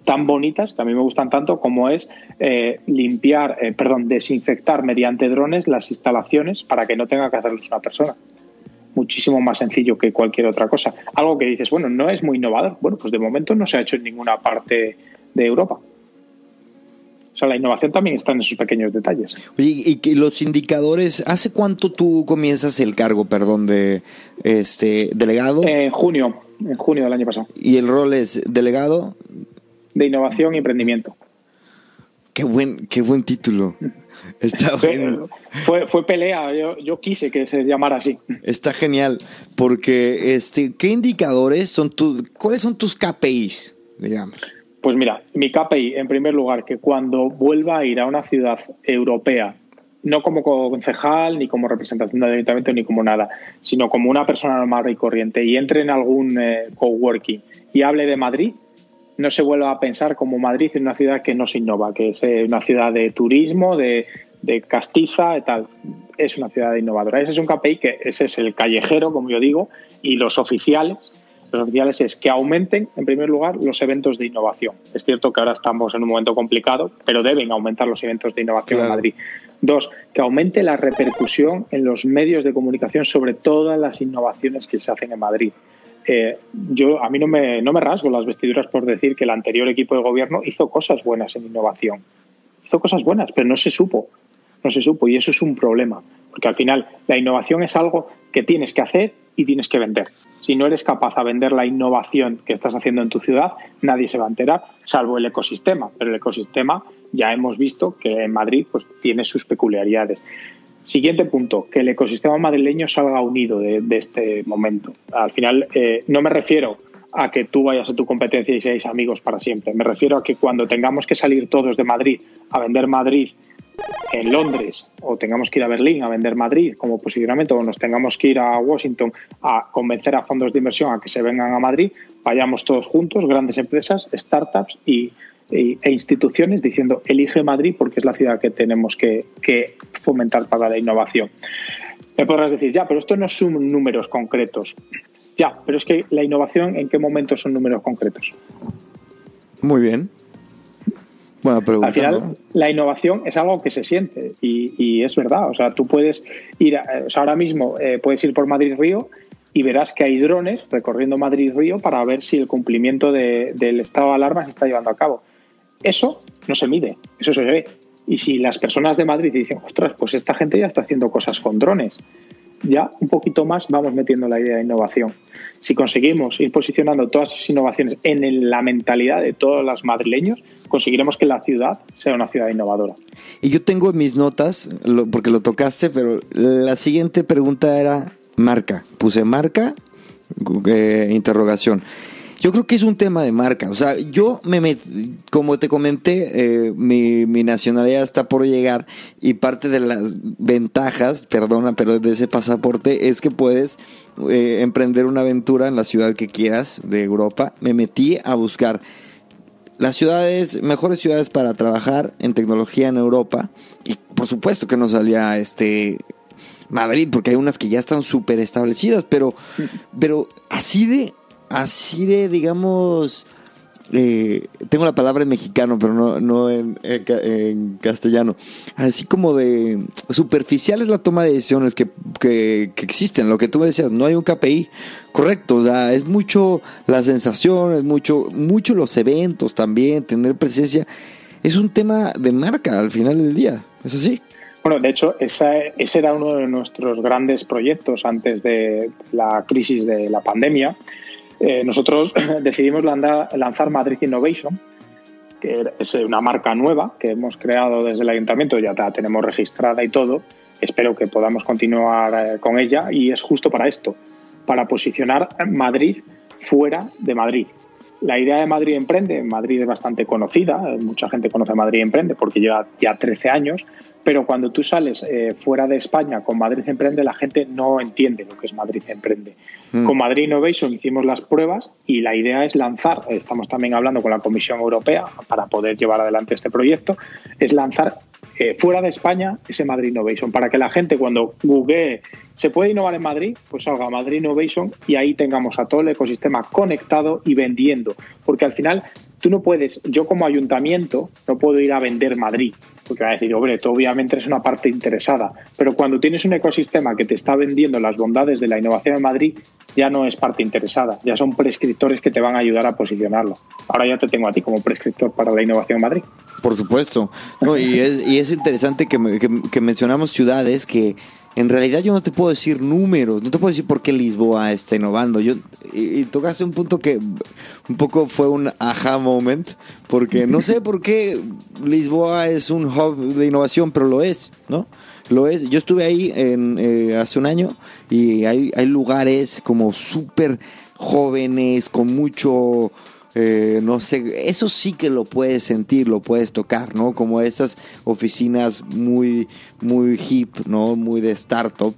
S2: tan bonitas que a mí me gustan tanto como es eh, limpiar, eh, perdón, desinfectar mediante drones las instalaciones para que no tenga que hacerlo una persona muchísimo más sencillo que cualquier otra cosa. Algo que dices, bueno, no es muy innovador. Bueno, pues de momento no se ha hecho en ninguna parte de Europa. O sea, la innovación también está en esos pequeños detalles.
S1: Oye, y que los indicadores, ¿hace cuánto tú comienzas el cargo, perdón, de este delegado?
S2: En junio, en junio del año pasado.
S1: ¿Y el rol es delegado?
S2: De innovación y emprendimiento.
S1: Qué buen, qué buen título. Está
S2: bueno. Fue, fue pelea, yo, yo, quise que se llamara así.
S1: Está genial, porque este, ¿qué indicadores son tus, cuáles son tus KPIs, digamos?
S2: Pues mira, mi KPI, en primer lugar, que cuando vuelva a ir a una ciudad europea, no como concejal, ni como representación del ayuntamiento, ni como nada, sino como una persona normal y corriente, y entre en algún eh, coworking y hable de Madrid, no se vuelva a pensar como Madrid en una ciudad que no se innova, que es eh, una ciudad de turismo, de, castiza y tal. Es una ciudad innovadora. Ese es un KPI que ese es el callejero, como yo digo, y los oficiales. Los oficiales es que aumenten, en primer lugar, los eventos de innovación. Es cierto que ahora estamos en un momento complicado, pero deben aumentar los eventos de innovación en Madrid. Dos, que aumente la repercusión en los medios de comunicación sobre todas las innovaciones que se hacen en Madrid. Eh, yo a mí no me, no me rasgo las vestiduras por decir que el anterior equipo de gobierno hizo cosas buenas en innovación. Hizo cosas buenas, pero no se supo. No se supo y eso es un problema. Porque al final la innovación es algo que tienes que hacer y tienes que vender. Si no eres capaz de vender la innovación que estás haciendo en tu ciudad, nadie se va a enterar, salvo el ecosistema. Pero el ecosistema ya hemos visto que en Madrid pues, tiene sus peculiaridades. Siguiente punto, que el ecosistema madrileño salga unido de, este momento. Al final, eh, no me refiero a que tú vayas a tu competencia y seáis amigos para siempre. Me refiero a que cuando tengamos que salir todos de Madrid a vender Madrid en Londres o tengamos que ir a Berlín a vender Madrid como posicionamiento o nos tengamos que ir a Washington a convencer a fondos de inversión a que se vengan a Madrid, vayamos todos juntos, grandes empresas, startups y e, instituciones diciendo elige Madrid porque es la ciudad que tenemos que, fomentar para la innovación. Me podrás decir, ya, pero esto no son números concretos. Ya, pero es que la innovación, ¿en qué momento son números concretos?
S1: Muy bien. Bueno, pregunta,
S2: Al final, la innovación es algo que se siente y, es verdad. O sea, tú puedes ir, ahora mismo eh, puedes ir por Madrid-Río y verás que hay drones recorriendo Madrid-Río para ver si el cumplimiento del estado de alarma se está llevando a cabo. Eso no se mide, eso se ve. Y si las personas de Madrid dicen, ostras, pues esta gente ya está haciendo cosas con drones, ya un poquito más vamos metiendo la idea de innovación. Si conseguimos ir posicionando todas esas innovaciones en la mentalidad de todos los madrileños, conseguiremos que la ciudad sea una ciudad innovadora.
S1: Y yo tengo mis notas, porque lo tocaste, pero la siguiente pregunta era marca. Puse marca, eh, interrogación. Yo creo que es un tema de marca. O sea, yo me como te comenté, eh, mi, nacionalidad está por llegar y parte de las ventajas, perdona, pero de ese pasaporte es que puedes eh, emprender una aventura en la ciudad que quieras de Europa. Me metí a buscar las ciudades, mejores ciudades para trabajar en tecnología en Europa y por supuesto que no salía este Madrid porque hay unas que ya están súper establecidas, pero, pero así de así de, digamos, eh, tengo la palabra en mexicano, pero no, no en, castellano, así como de superficial es la toma de decisiones que, que, existen, lo que tú decías, no hay un KPI correcto, o sea, es mucho la sensación, es mucho, mucho los eventos también, tener presencia, es un tema de marca al final del día, ¿es así?
S2: Bueno, de hecho, ese era uno de nuestros grandes proyectos antes de la crisis de la pandemia eh, nosotros [clears throat] decidimos lanzar Madrid Innovation, que es una marca nueva que hemos creado desde el ayuntamiento, ya la tenemos registrada y todo. Espero que podamos continuar eh, con ella y es justo para esto, para posicionar Madrid fuera de Madrid. La idea de Madrid Emprende, Madrid es bastante conocida, mucha gente conoce Madrid Emprende porque lleva ya 13 años, pero cuando tú sales eh, fuera de España con Madrid Emprende, la gente no entiende lo que es Madrid Emprende. Mm. Con Madrid Innovation hicimos las pruebas y la idea es lanzar, estamos también hablando con la Comisión Europea para poder llevar adelante este proyecto, es lanzar eh, fuera de España ese Madrid Innovation, para que la gente cuando google se puede innovar en Madrid, pues salga Madrid Innovation y ahí tengamos a todo el ecosistema conectado y vendiendo, porque al final tú no puedes, yo como ayuntamiento, no puedo ir a vender Madrid, porque va a decir, hombre, tú obviamente eres una parte interesada, pero cuando tienes un ecosistema que te está vendiendo las bondades de la innovación en Madrid, ya no es parte interesada, ya son prescriptores que te van a ayudar a posicionarlo. Ahora ya te tengo a ti como prescriptor para la innovación en Madrid.
S1: Por supuesto. No, y, es, interesante que, que mencionamos ciudades que en realidad yo no te puedo decir números, no te puedo decir por qué Lisboa está innovando. Yo, y, tocaste un punto que un poco fue un aha moment, porque no sé por qué Lisboa es un hub de innovación, pero lo es, ¿no? Lo es. Yo estuve ahí eh, hace un año y hay, hay lugares como súper jóvenes, con mucho eh, no sé, eso sí que lo puedes sentir, lo puedes tocar, ¿no? Como esas oficinas muy, muy hip, ¿no? Muy de startup.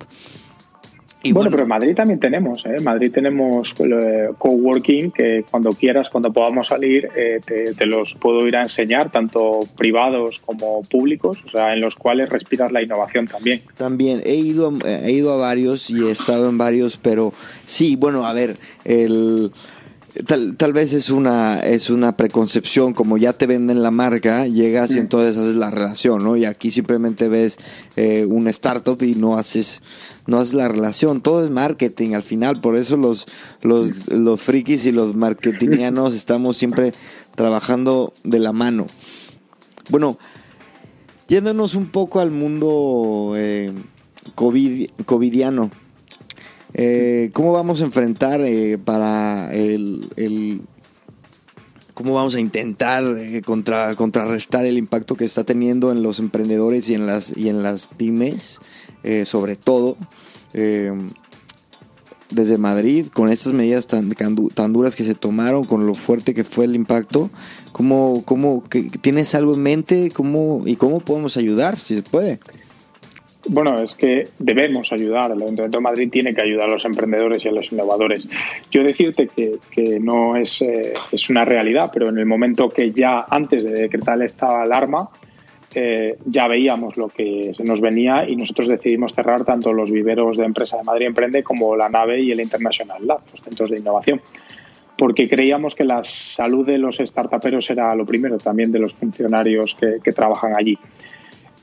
S2: Y bueno, pero en Madrid también tenemos, ¿eh? En Madrid tenemos eh, coworking que cuando quieras, cuando podamos salir, eh, te, los puedo ir a enseñar, tanto privados como públicos, o sea, en los cuales respiras la innovación también.
S1: También he ido, he ido a varios y he estado en varios, pero sí, bueno, a ver, el Tal, tal, vez es una, es una preconcepción, como ya te venden la marca, llegas y entonces haces la relación, ¿no? Y aquí simplemente ves eh, un startup y no haces, no haces la relación. Todo es marketing al final, por eso los, los, los frikis y los marketingianos estamos siempre trabajando de la mano. Bueno, yéndonos un poco al mundo eh, COVID, covidiano. Eh, ¿Cómo vamos a enfrentar eh, para el, cómo vamos a intentar eh, contra, contrarrestar el impacto que está teniendo en los emprendedores y en las y en las pymes, sobre todo desde Madrid, con estas medidas tan, tan duras que se tomaron, con lo fuerte que fue el impacto? ¿Cómo, cómo tienes algo en mente? ¿Cómo y cómo podemos ayudar, si se puede?
S2: Bueno, es que debemos ayudar. El Ayuntamiento de Madrid tiene que ayudar a los emprendedores y a los innovadores. Yo decirte que, no es, eh, es una realidad, pero en el momento que ya antes de decretar esta alarma, eh, ya veíamos lo que se nos venía y nosotros decidimos cerrar tanto los viveros de empresa de Madrid Emprende como la nave y el International Lab, los centros de innovación porque creíamos que la salud de los startuperos era lo primero, también de los funcionarios que, que trabajan allí.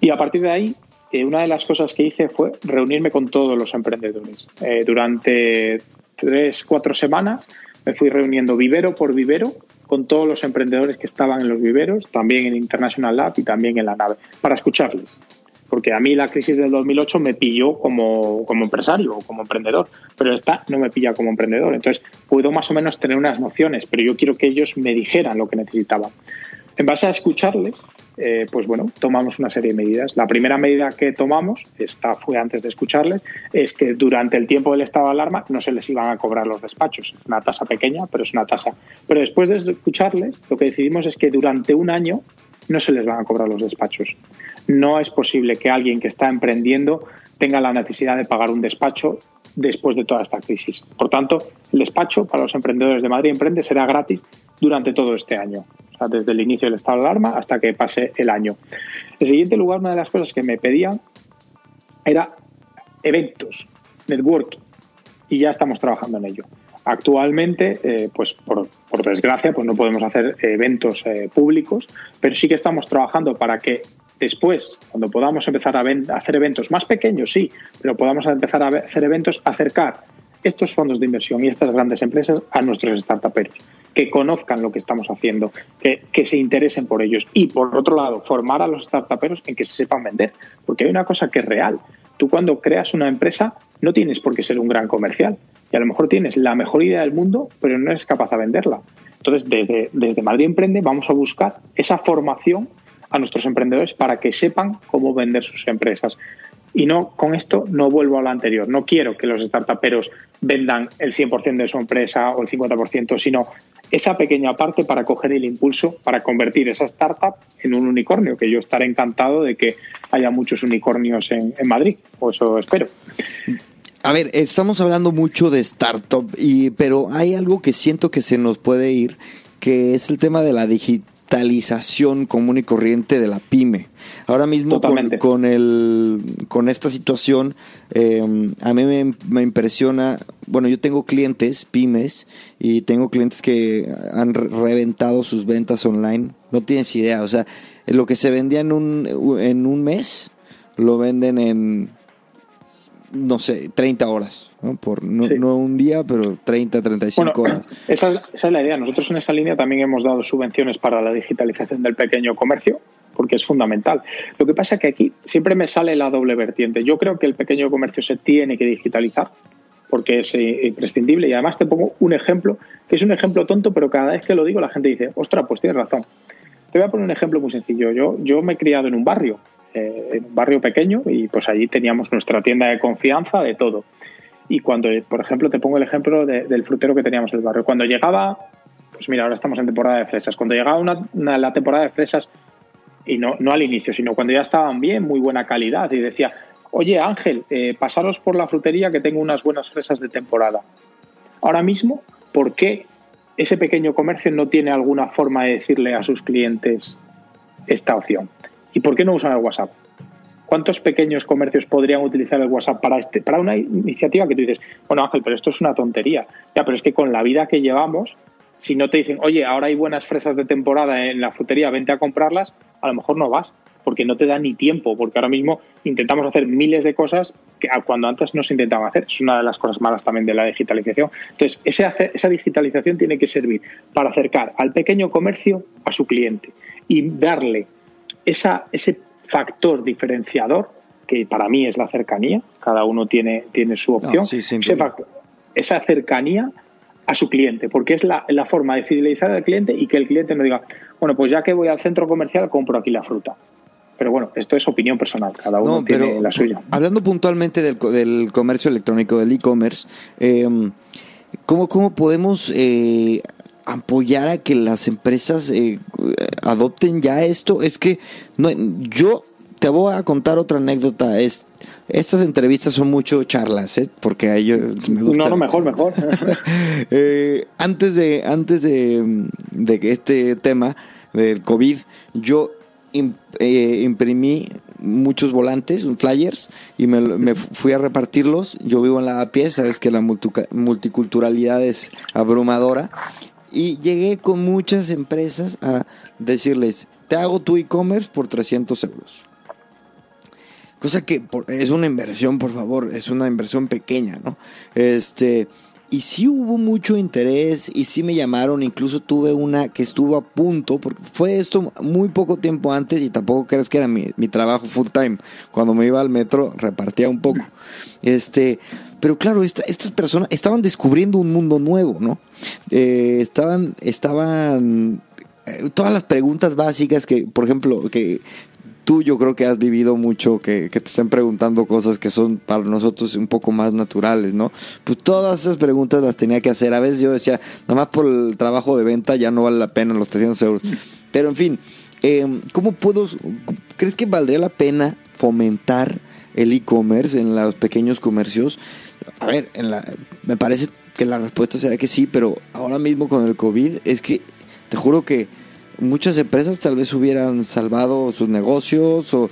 S2: Y a partir de ahí una de las cosas que hice fue reunirme con todos los emprendedores. Eh, durante tres, cuatro semanas me fui reuniendo vivero por vivero con todos los emprendedores que estaban en los viveros, también en International Lab y también en la nave, para escucharles. Porque a mí la crisis del 2008 me pilló como, como empresario o como emprendedor, pero esta no me pilla como emprendedor. Entonces puedo más o menos tener unas nociones, pero yo quiero que ellos me dijeran lo que necesitaban. En base a escucharles, eh, pues bueno, tomamos una serie de medidas. La primera medida que tomamos, esta fue antes de escucharles, es que durante el tiempo del estado de alarma no se les iban a cobrar los despachos. Es una tasa pequeña, pero es una tasa. Pero después de escucharles, lo que decidimos es que durante un año no se les van a cobrar los despachos. No es posible que alguien que está emprendiendo tenga la necesidad de pagar un despacho después de toda esta crisis. Por tanto, el despacho para los emprendedores de Madrid Emprende será gratis durante todo este año desde el inicio del estado de alarma hasta que pase el año. En siguiente lugar, una de las cosas que me pedían era eventos, networking, y ya estamos trabajando en ello. Actualmente, eh, pues por, desgracia, pues no podemos hacer eventos eh, públicos, pero sí que estamos trabajando para que después, cuando podamos empezar a, a, hacer eventos más pequeños, sí, pero podamos empezar a hacer eventos, acercar estos fondos de inversión y estas grandes empresas a nuestros startuperos, que conozcan lo que estamos haciendo, que, que se interesen por ellos y, por otro lado, formar a los startuperos en que se sepan vender, porque hay una cosa que es real. Tú cuando creas una empresa no tienes por qué ser un gran comercial y a lo mejor tienes la mejor idea del mundo, pero no eres capaz de venderla. Entonces, desde, desde Madrid Emprende vamos a buscar esa formación a nuestros emprendedores para que sepan cómo vender sus empresas. Y no, con esto no vuelvo a lo anterior. No quiero que los startuperos vendan el 100% de su empresa o el 50%, sino esa pequeña parte para coger el impulso para convertir esa startup en un unicornio, que yo estaré encantado de que haya muchos unicornios en, Madrid, o eso espero.
S1: A ver, estamos hablando mucho de startup, pero hay algo que siento que se nos puede ir, que es el tema de la digitalización común y corriente de la pyme. Ahora mismo con, el, con esta situación, eh, a mí me, impresiona, bueno, yo tengo clientes, pymes, y tengo clientes que han reventado sus ventas online. No tienes idea, o sea, lo que se vendía en un, en un mes, lo venden en no sé, 30 horas, ¿no? Por, no, un día, pero 30, 35 horas.
S2: Esa es, esa es, la idea. Nosotros en esa línea también hemos dado subvenciones para la digitalización del pequeño comercio, porque es fundamental. Lo que pasa es que aquí siempre me sale la doble vertiente. Yo creo que el pequeño comercio se tiene que digitalizar, porque es eh, imprescindible. Y además te pongo un ejemplo, que es un ejemplo tonto, pero cada vez que lo digo la gente dice, ostra, pues tienes razón. Te voy a poner un ejemplo muy sencillo. Yo, yo me he criado en un barrio eh, en un barrio pequeño y pues allí teníamos nuestra tienda de confianza de todo. Y cuando, por ejemplo, te pongo el ejemplo del frutero que teníamos en el barrio. Cuando llegaba, pues mira, ahora estamos en temporada de fresas. Cuando llegaba una, la temporada de fresas, y no, no al inicio, sino cuando ya estaban bien, muy buena calidad, y decía, oye Ángel, eh, pasaros por la frutería que tengo unas buenas fresas de temporada. Ahora mismo, ¿por qué ese pequeño comercio no tiene alguna forma de decirle a sus clientes esta opción? ¿Y por qué no usan el WhatsApp? ¿Cuántos pequeños comercios podrían utilizar el WhatsApp para, este, para una iniciativa que tú dices, bueno Ángel, pero esto es una tontería? Ya, pero es que con la vida que llevamos, si no te dicen, oye, ahora hay buenas fresas de temporada en la frutería, vente a comprarlas, a lo mejor no vas, porque no te da ni tiempo, porque ahora mismo intentamos hacer miles de cosas que cuando antes no se intentaban hacer. Es una de las cosas malas también de la digitalización. Entonces, esa digitalización tiene que servir para acercar al pequeño comercio a su cliente y darle esa, ese factor diferenciador, que para mí es la cercanía, cada uno tiene, tiene su opción, esa cercanía a su cliente, porque es la, la, forma de fidelizar al cliente y que el cliente no diga, bueno, pues ya que voy al centro comercial, compro aquí la fruta. Pero bueno, esto es opinión personal, cada uno tiene la suya.
S1: Hablando puntualmente del, del comercio electrónico, del e-commerce, eh, ¿cómo, ¿cómo, podemos eh, apoyar a que las empresas eh, adopten ya esto. Es que no, yo te voy a contar otra anécdota. Es, estas entrevistas son mucho charlas, ¿eh? porque a ellos
S2: me gusta. No, no, mejor, mejor. [laughs]
S1: Eh, antes de, antes de, de este tema del COVID, yo eh, imprimí muchos volantes, flyers, y me, me, fui a repartirlos. Yo vivo en la pieza, sabes que la multiculturalidad es abrumadora. Y llegué con muchas empresas a decirles, te hago tu e-commerce por 300 euros. Cosa que es una inversión, por favor, es una inversión pequeña, ¿no? Este, y sí hubo mucho interés y sí me llamaron, incluso tuve una que estuvo a punto, porque fue esto muy poco tiempo antes y tampoco crees que era mi, mi trabajo full time. Cuando me iba al metro repartía un poco. Este, pero claro, estas personas estaban descubriendo un mundo nuevo, ¿no? Eh, estaban, estaban eh, todas las preguntas básicas que, por ejemplo, que tú yo creo que has vivido mucho, que, te estén preguntando cosas que son para nosotros un poco más naturales, ¿no? Pues todas esas preguntas las tenía que hacer. A veces yo decía, nada más por el trabajo de venta ya no vale la pena los 300 euros. [laughs] Pero en fin, eh, ¿cómo puedo, crees que valdría la pena fomentar el e-commerce en los pequeños comercios? A ver, en la, me parece que la respuesta será que sí, pero ahora mismo con el COVID es que te juro que muchas empresas tal vez hubieran salvado sus negocios o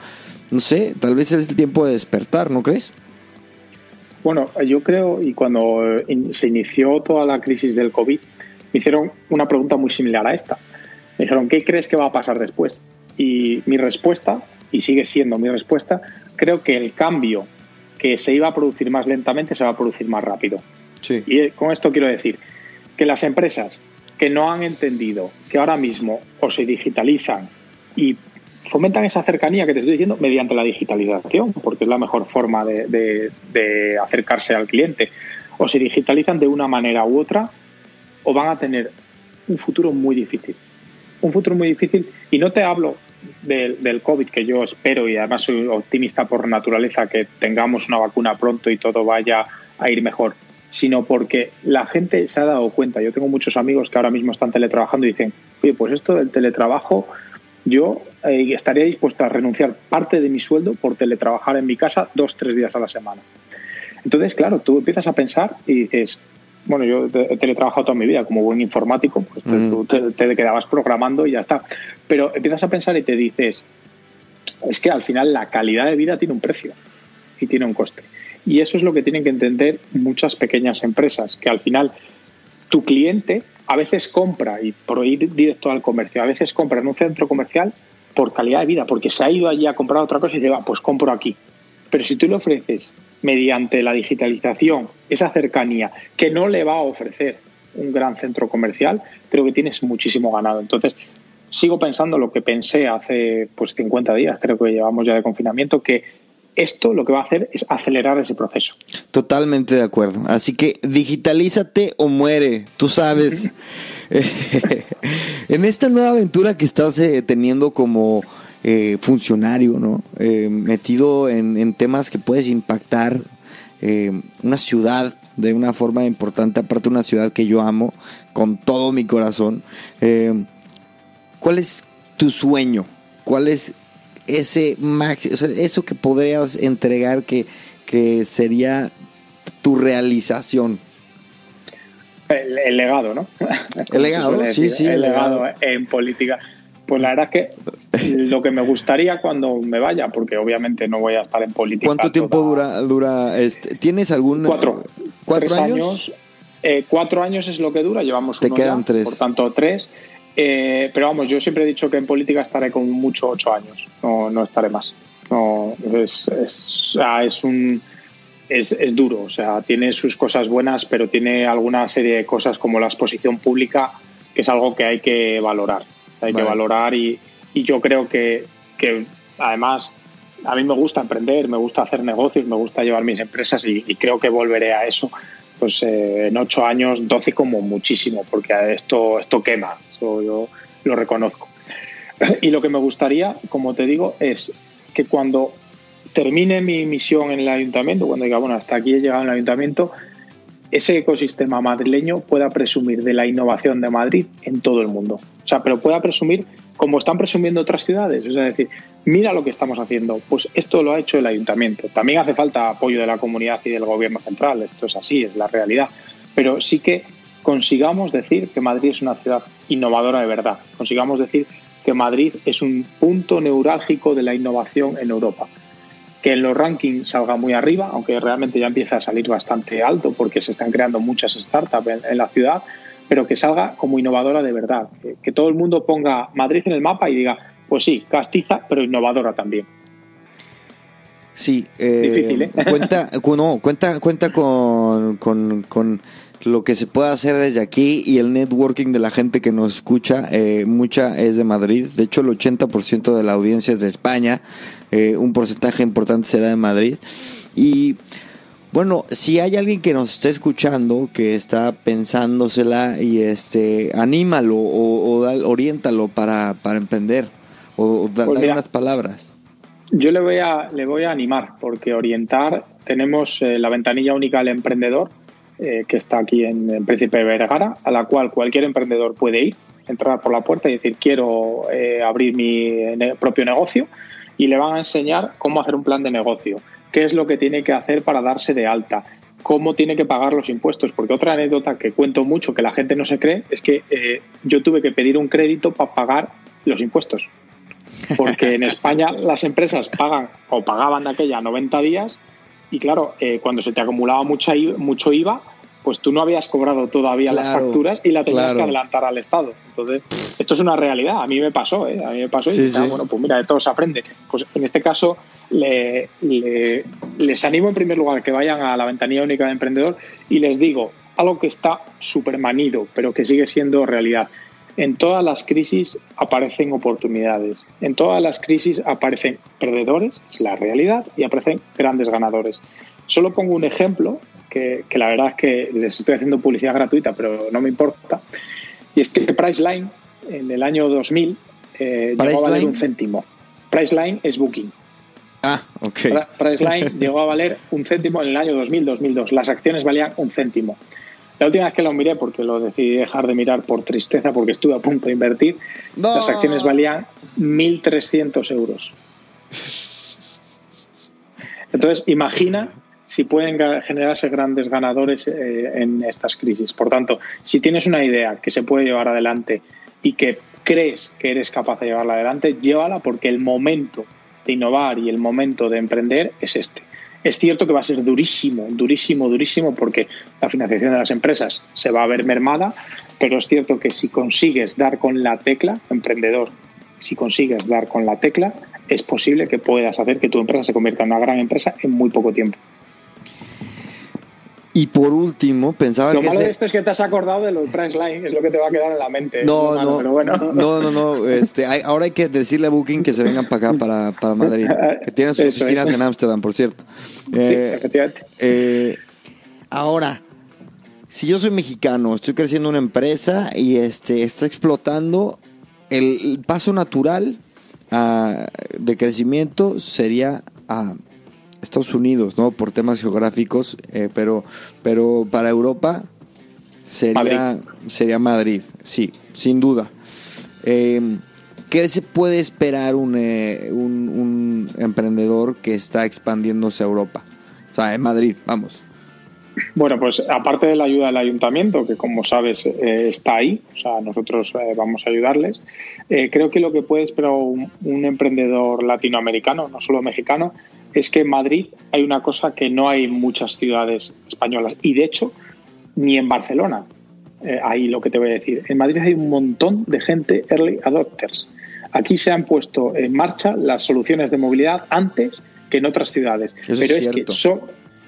S1: no sé, tal vez es el tiempo de despertar, ¿no crees?
S2: Bueno, yo creo, y cuando se inició toda la crisis del COVID, me hicieron una pregunta muy similar a esta. Me dijeron, ¿qué crees que va a pasar después? Y mi respuesta, y sigue siendo mi respuesta, creo que el cambio que se iba a producir más lentamente se va a producir más rápido. Y con esto quiero decir que las empresas que no han entendido que ahora mismo o se digitalizan y fomentan esa cercanía que te estoy diciendo mediante la digitalización, porque es la mejor forma de, acercarse al cliente, o se digitalizan de una manera u otra, o van a tener un futuro muy difícil. Un futuro muy difícil, y no te hablo del, COVID, que yo espero y además soy optimista por naturaleza, que tengamos una vacuna pronto y todo vaya a ir mejor sino porque la gente se ha dado cuenta. Yo tengo muchos amigos que ahora mismo están teletrabajando y dicen, oye, pues esto del teletrabajo, yo eh, estaría dispuesto a renunciar parte de mi sueldo por teletrabajar en mi casa dos, tres días a la semana. Entonces, claro, tú empiezas a pensar y dices, bueno, yo he teletrabajado toda mi vida como buen informático, pues tú te, te, quedabas programando y ya está. Pero empiezas a pensar y te dices, es que al final la calidad de vida tiene un precio y tiene un coste. Y eso es lo que tienen que entender muchas pequeñas empresas, que al final tu cliente a veces compra, y por ir directo al comercio, a veces compra en un centro comercial por calidad de vida, porque se ha ido allí a comprar otra cosa y dice, va, pues compro aquí. Pero si tú le ofreces mediante la digitalización esa cercanía que no le va a ofrecer un gran centro comercial, creo que tienes muchísimo ganado. Entonces, sigo pensando lo que pensé hace pues 50 días, creo que llevamos ya de confinamiento, que esto lo que va a hacer es acelerar ese proceso.
S1: Totalmente de acuerdo. Así que digitalízate o muere, tú sabes. [laughs] [laughs] en esta nueva aventura que estás eh, teniendo como eh, funcionario, ¿no? Eh, metido en, temas que puedes impactar una ciudad de una forma importante, aparte una ciudad que yo amo con todo mi corazón. ¿Cuál es tu sueño? ¿Cuál es ese max, eso que podrías entregar que, que sería tu realización?
S2: El, legado, ¿no? [laughs]
S1: El legado, sí, sí.
S2: El, legado, en política. Pues la verdad es que [laughs] lo que me gustaría cuando me vaya, porque obviamente no voy a estar en política.
S1: ¿Cuánto tiempo dura, dura este? ¿Tienes algún
S2: cuatro,
S1: cuatro años?
S2: Eh, cuatro años es lo que dura, llevamos
S1: Te quedan tres.
S2: Por tanto, tres. Eh, pero vamos, yo siempre he dicho que en política estaré con mucho ocho años, no, no estaré más. No, es, es, es un. Es, es, duro, o sea, tiene sus cosas buenas, pero tiene alguna serie de cosas como la exposición pública, que es algo que hay que valorar. Hay que valorar y, y yo creo que, que, además a mí me gusta emprender, me gusta hacer negocios, me gusta llevar mis empresas y, y creo que volveré a eso pues eh, en ocho años, doce como muchísimo, porque esto, esto quema, eso yo lo reconozco. [clears throat] Y lo que me gustaría, como te digo, es que cuando termine mi misión en el ayuntamiento, cuando diga, bueno, hasta aquí he llegado en el ayuntamiento, ese ecosistema madrileño pueda presumir de la innovación de Madrid en todo el mundo. O sea, pero pueda presumir como están presumiendo otras ciudades. Es decir, mira lo que estamos haciendo. Pues esto lo ha hecho el ayuntamiento. También hace falta apoyo de la comunidad y del gobierno central. Esto es así, es la realidad. Pero sí que consigamos decir que Madrid es una ciudad innovadora de verdad. Consigamos decir que Madrid es un punto neurálgico de la innovación en Europa. Que en los rankings salga muy arriba, aunque realmente ya empieza a salir bastante alto porque se están creando muchas startups en la ciudad, pero que salga como innovadora de verdad. Que, todo el mundo ponga Madrid en el mapa y diga, pues sí, castiza, pero innovadora también.
S1: Sí, eh,
S2: difícil, ¿eh? [laughs]
S1: Cuenta, cuenta, cuenta con, con, lo que se puede hacer desde aquí y el networking de la gente que nos escucha, eh, mucha es de Madrid. De hecho, el 80% de la audiencia es de España. Eh, un porcentaje importante será de Madrid. Y bueno, si hay alguien que nos está escuchando, que está pensándosela y este, anímalo o, oriéntalo para, para emprender o, dar pues unas palabras.
S2: Yo le voy a, le voy a animar porque orientar, tenemos eh, la ventanilla única del emprendedor eh, que está aquí en, Príncipe Vergara, a la cual cualquier emprendedor puede ir, entrar por la puerta y decir quiero eh, abrir mi propio negocio y le van a enseñar cómo hacer un plan de negocio qué es lo que tiene que hacer para darse de alta, cómo tiene que pagar los impuestos. Porque otra anécdota que cuento mucho que la gente no se cree es que eh, yo tuve que pedir un crédito para pagar los impuestos. Porque en [laughs] España las empresas pagan o pagaban de aquella 90 días Y claro, eh, cuando se te acumulaba mucha, mucho IVA, pues tú no habías cobrado todavía las facturas y la tenías que adelantar al Estado. Entonces, esto es una realidad. A mí me pasó, ¿eh? A mí me pasó y bueno, pues mira, de todo se aprende. Pues en este caso, le, les animo en primer lugar que vayan a la ventanilla única de emprendedor y les digo algo que está súper manido, pero que sigue siendo realidad. En todas las crisis aparecen oportunidades, en todas las crisis aparecen perdedores, es la realidad, y aparecen grandes ganadores. Solo pongo un ejemplo que, la verdad es que les estoy haciendo publicidad gratuita, pero no me importa. Y es que Priceline en el año 2000 eh, llegó a valer un céntimo. Priceline es Booking.
S1: Ah, ok.
S2: Priceline [laughs] llegó a valer un céntimo en el año 2000-2002. Las acciones valían un céntimo. La última vez que lo miré, porque lo decidí dejar de mirar por tristeza, porque estuve a punto de invertir, las acciones valían 1.300 euros. [laughs] Entonces, imagina si pueden generarse grandes ganadores eh, en estas crisis. Por tanto, si tienes una idea que se puede llevar adelante y que crees que eres capaz de llevarla adelante, llévala porque el momento de innovar y el momento de emprender es este. Es cierto que va a ser durísimo, durísimo, durísimo, porque la financiación de las empresas se va a ver mermada, pero es cierto que si consigues dar con la tecla, emprendedor, si consigues dar con la tecla, es posible que puedas hacer que tu empresa se convierta en una gran empresa en muy poco tiempo.
S1: Y por último, pensaba
S2: que.
S1: Lo
S2: malo de esto es que te has acordado de los Priceline, es lo que te va a quedar en la mente.
S1: No, no, no, no, no. Este, ahora hay que decirle a Booking que se vengan para acá, para, para Madrid. Que tienen sus oficinas en Ámsterdam, por cierto.
S2: sí, eh, efectivamente.
S1: Eh, ahora, si yo soy mexicano, estoy creciendo una empresa y este está explotando, el, paso natural ah, de crecimiento sería a Estados Unidos, ¿no? Por temas geográficos, eh, pero, pero para Europa sería Madrid. sería Madrid, sí, sin duda. Eh, ¿Qué se puede esperar eh, un, un, emprendedor que está expandiéndose a Europa? O sea, en Madrid, vamos.
S2: Bueno, pues aparte de la ayuda del ayuntamiento, que como sabes está ahí, o sea, nosotros vamos a ayudarles, creo que lo que puede esperar un, un, emprendedor latinoamericano, no solo mexicano, es que en Madrid hay una cosa que no hay en muchas ciudades españolas y de hecho ni en Barcelona. Eh, ahí lo que te voy a decir. En Madrid hay un montón de gente early adopters. Aquí se han puesto en marcha las soluciones de movilidad antes que en otras ciudades. Pero es, que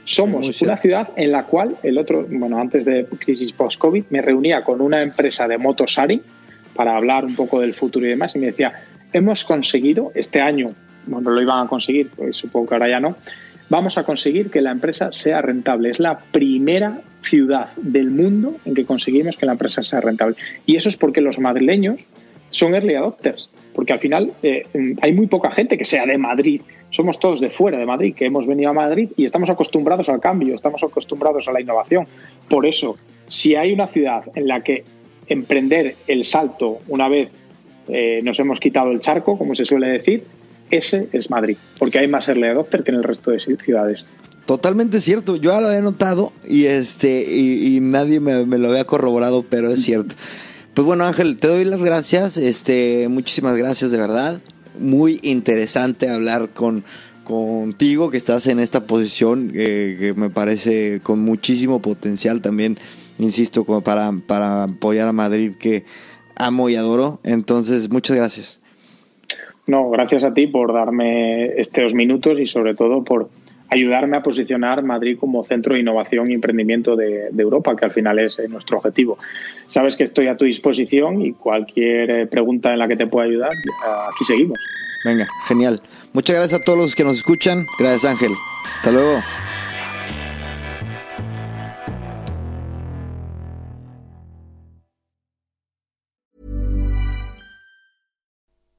S2: somos una ciudad en la cual el otro, bueno, antes de crisis post-COVID, me reunía con una empresa de motosari para hablar un poco del futuro y demás y me decía, hemos conseguido este año bueno, lo iban a conseguir, pues supongo que ahora ya no, vamos a conseguir que la empresa sea rentable. Es la primera ciudad del mundo en que conseguimos que la empresa sea rentable. Y eso es porque los madrileños son early adopters, porque al final eh, hay muy poca gente que sea de Madrid. Somos todos de fuera de Madrid, que hemos venido a Madrid y estamos acostumbrados al cambio, estamos acostumbrados a la innovación. Por eso, si hay una ciudad en la que emprender el salto una vez eh, nos hemos quitado el charco, como se suele decir, ese es Madrid, porque hay más early adopter que en el resto de ciudades.
S1: Totalmente cierto, yo ya lo había notado y este y, nadie me, lo había corroborado, pero es cierto. Pues bueno, Ángel, te doy las gracias, este, muchísimas gracias de verdad. Muy interesante hablar con contigo que estás en esta posición eh, que me parece con muchísimo potencial también, insisto, como para, para apoyar a Madrid que amo y adoro. Entonces, muchas gracias.
S2: No, gracias a ti por darme estos minutos y sobre todo por ayudarme a posicionar Madrid como centro de innovación y emprendimiento de, Europa, que al final es eh, nuestro objetivo. Sabes que estoy a tu disposición y cualquier eh, pregunta en la que te pueda ayudar, aquí seguimos.
S1: Venga, genial. Muchas gracias a todos los que nos escuchan. Gracias Ángel. Hasta luego.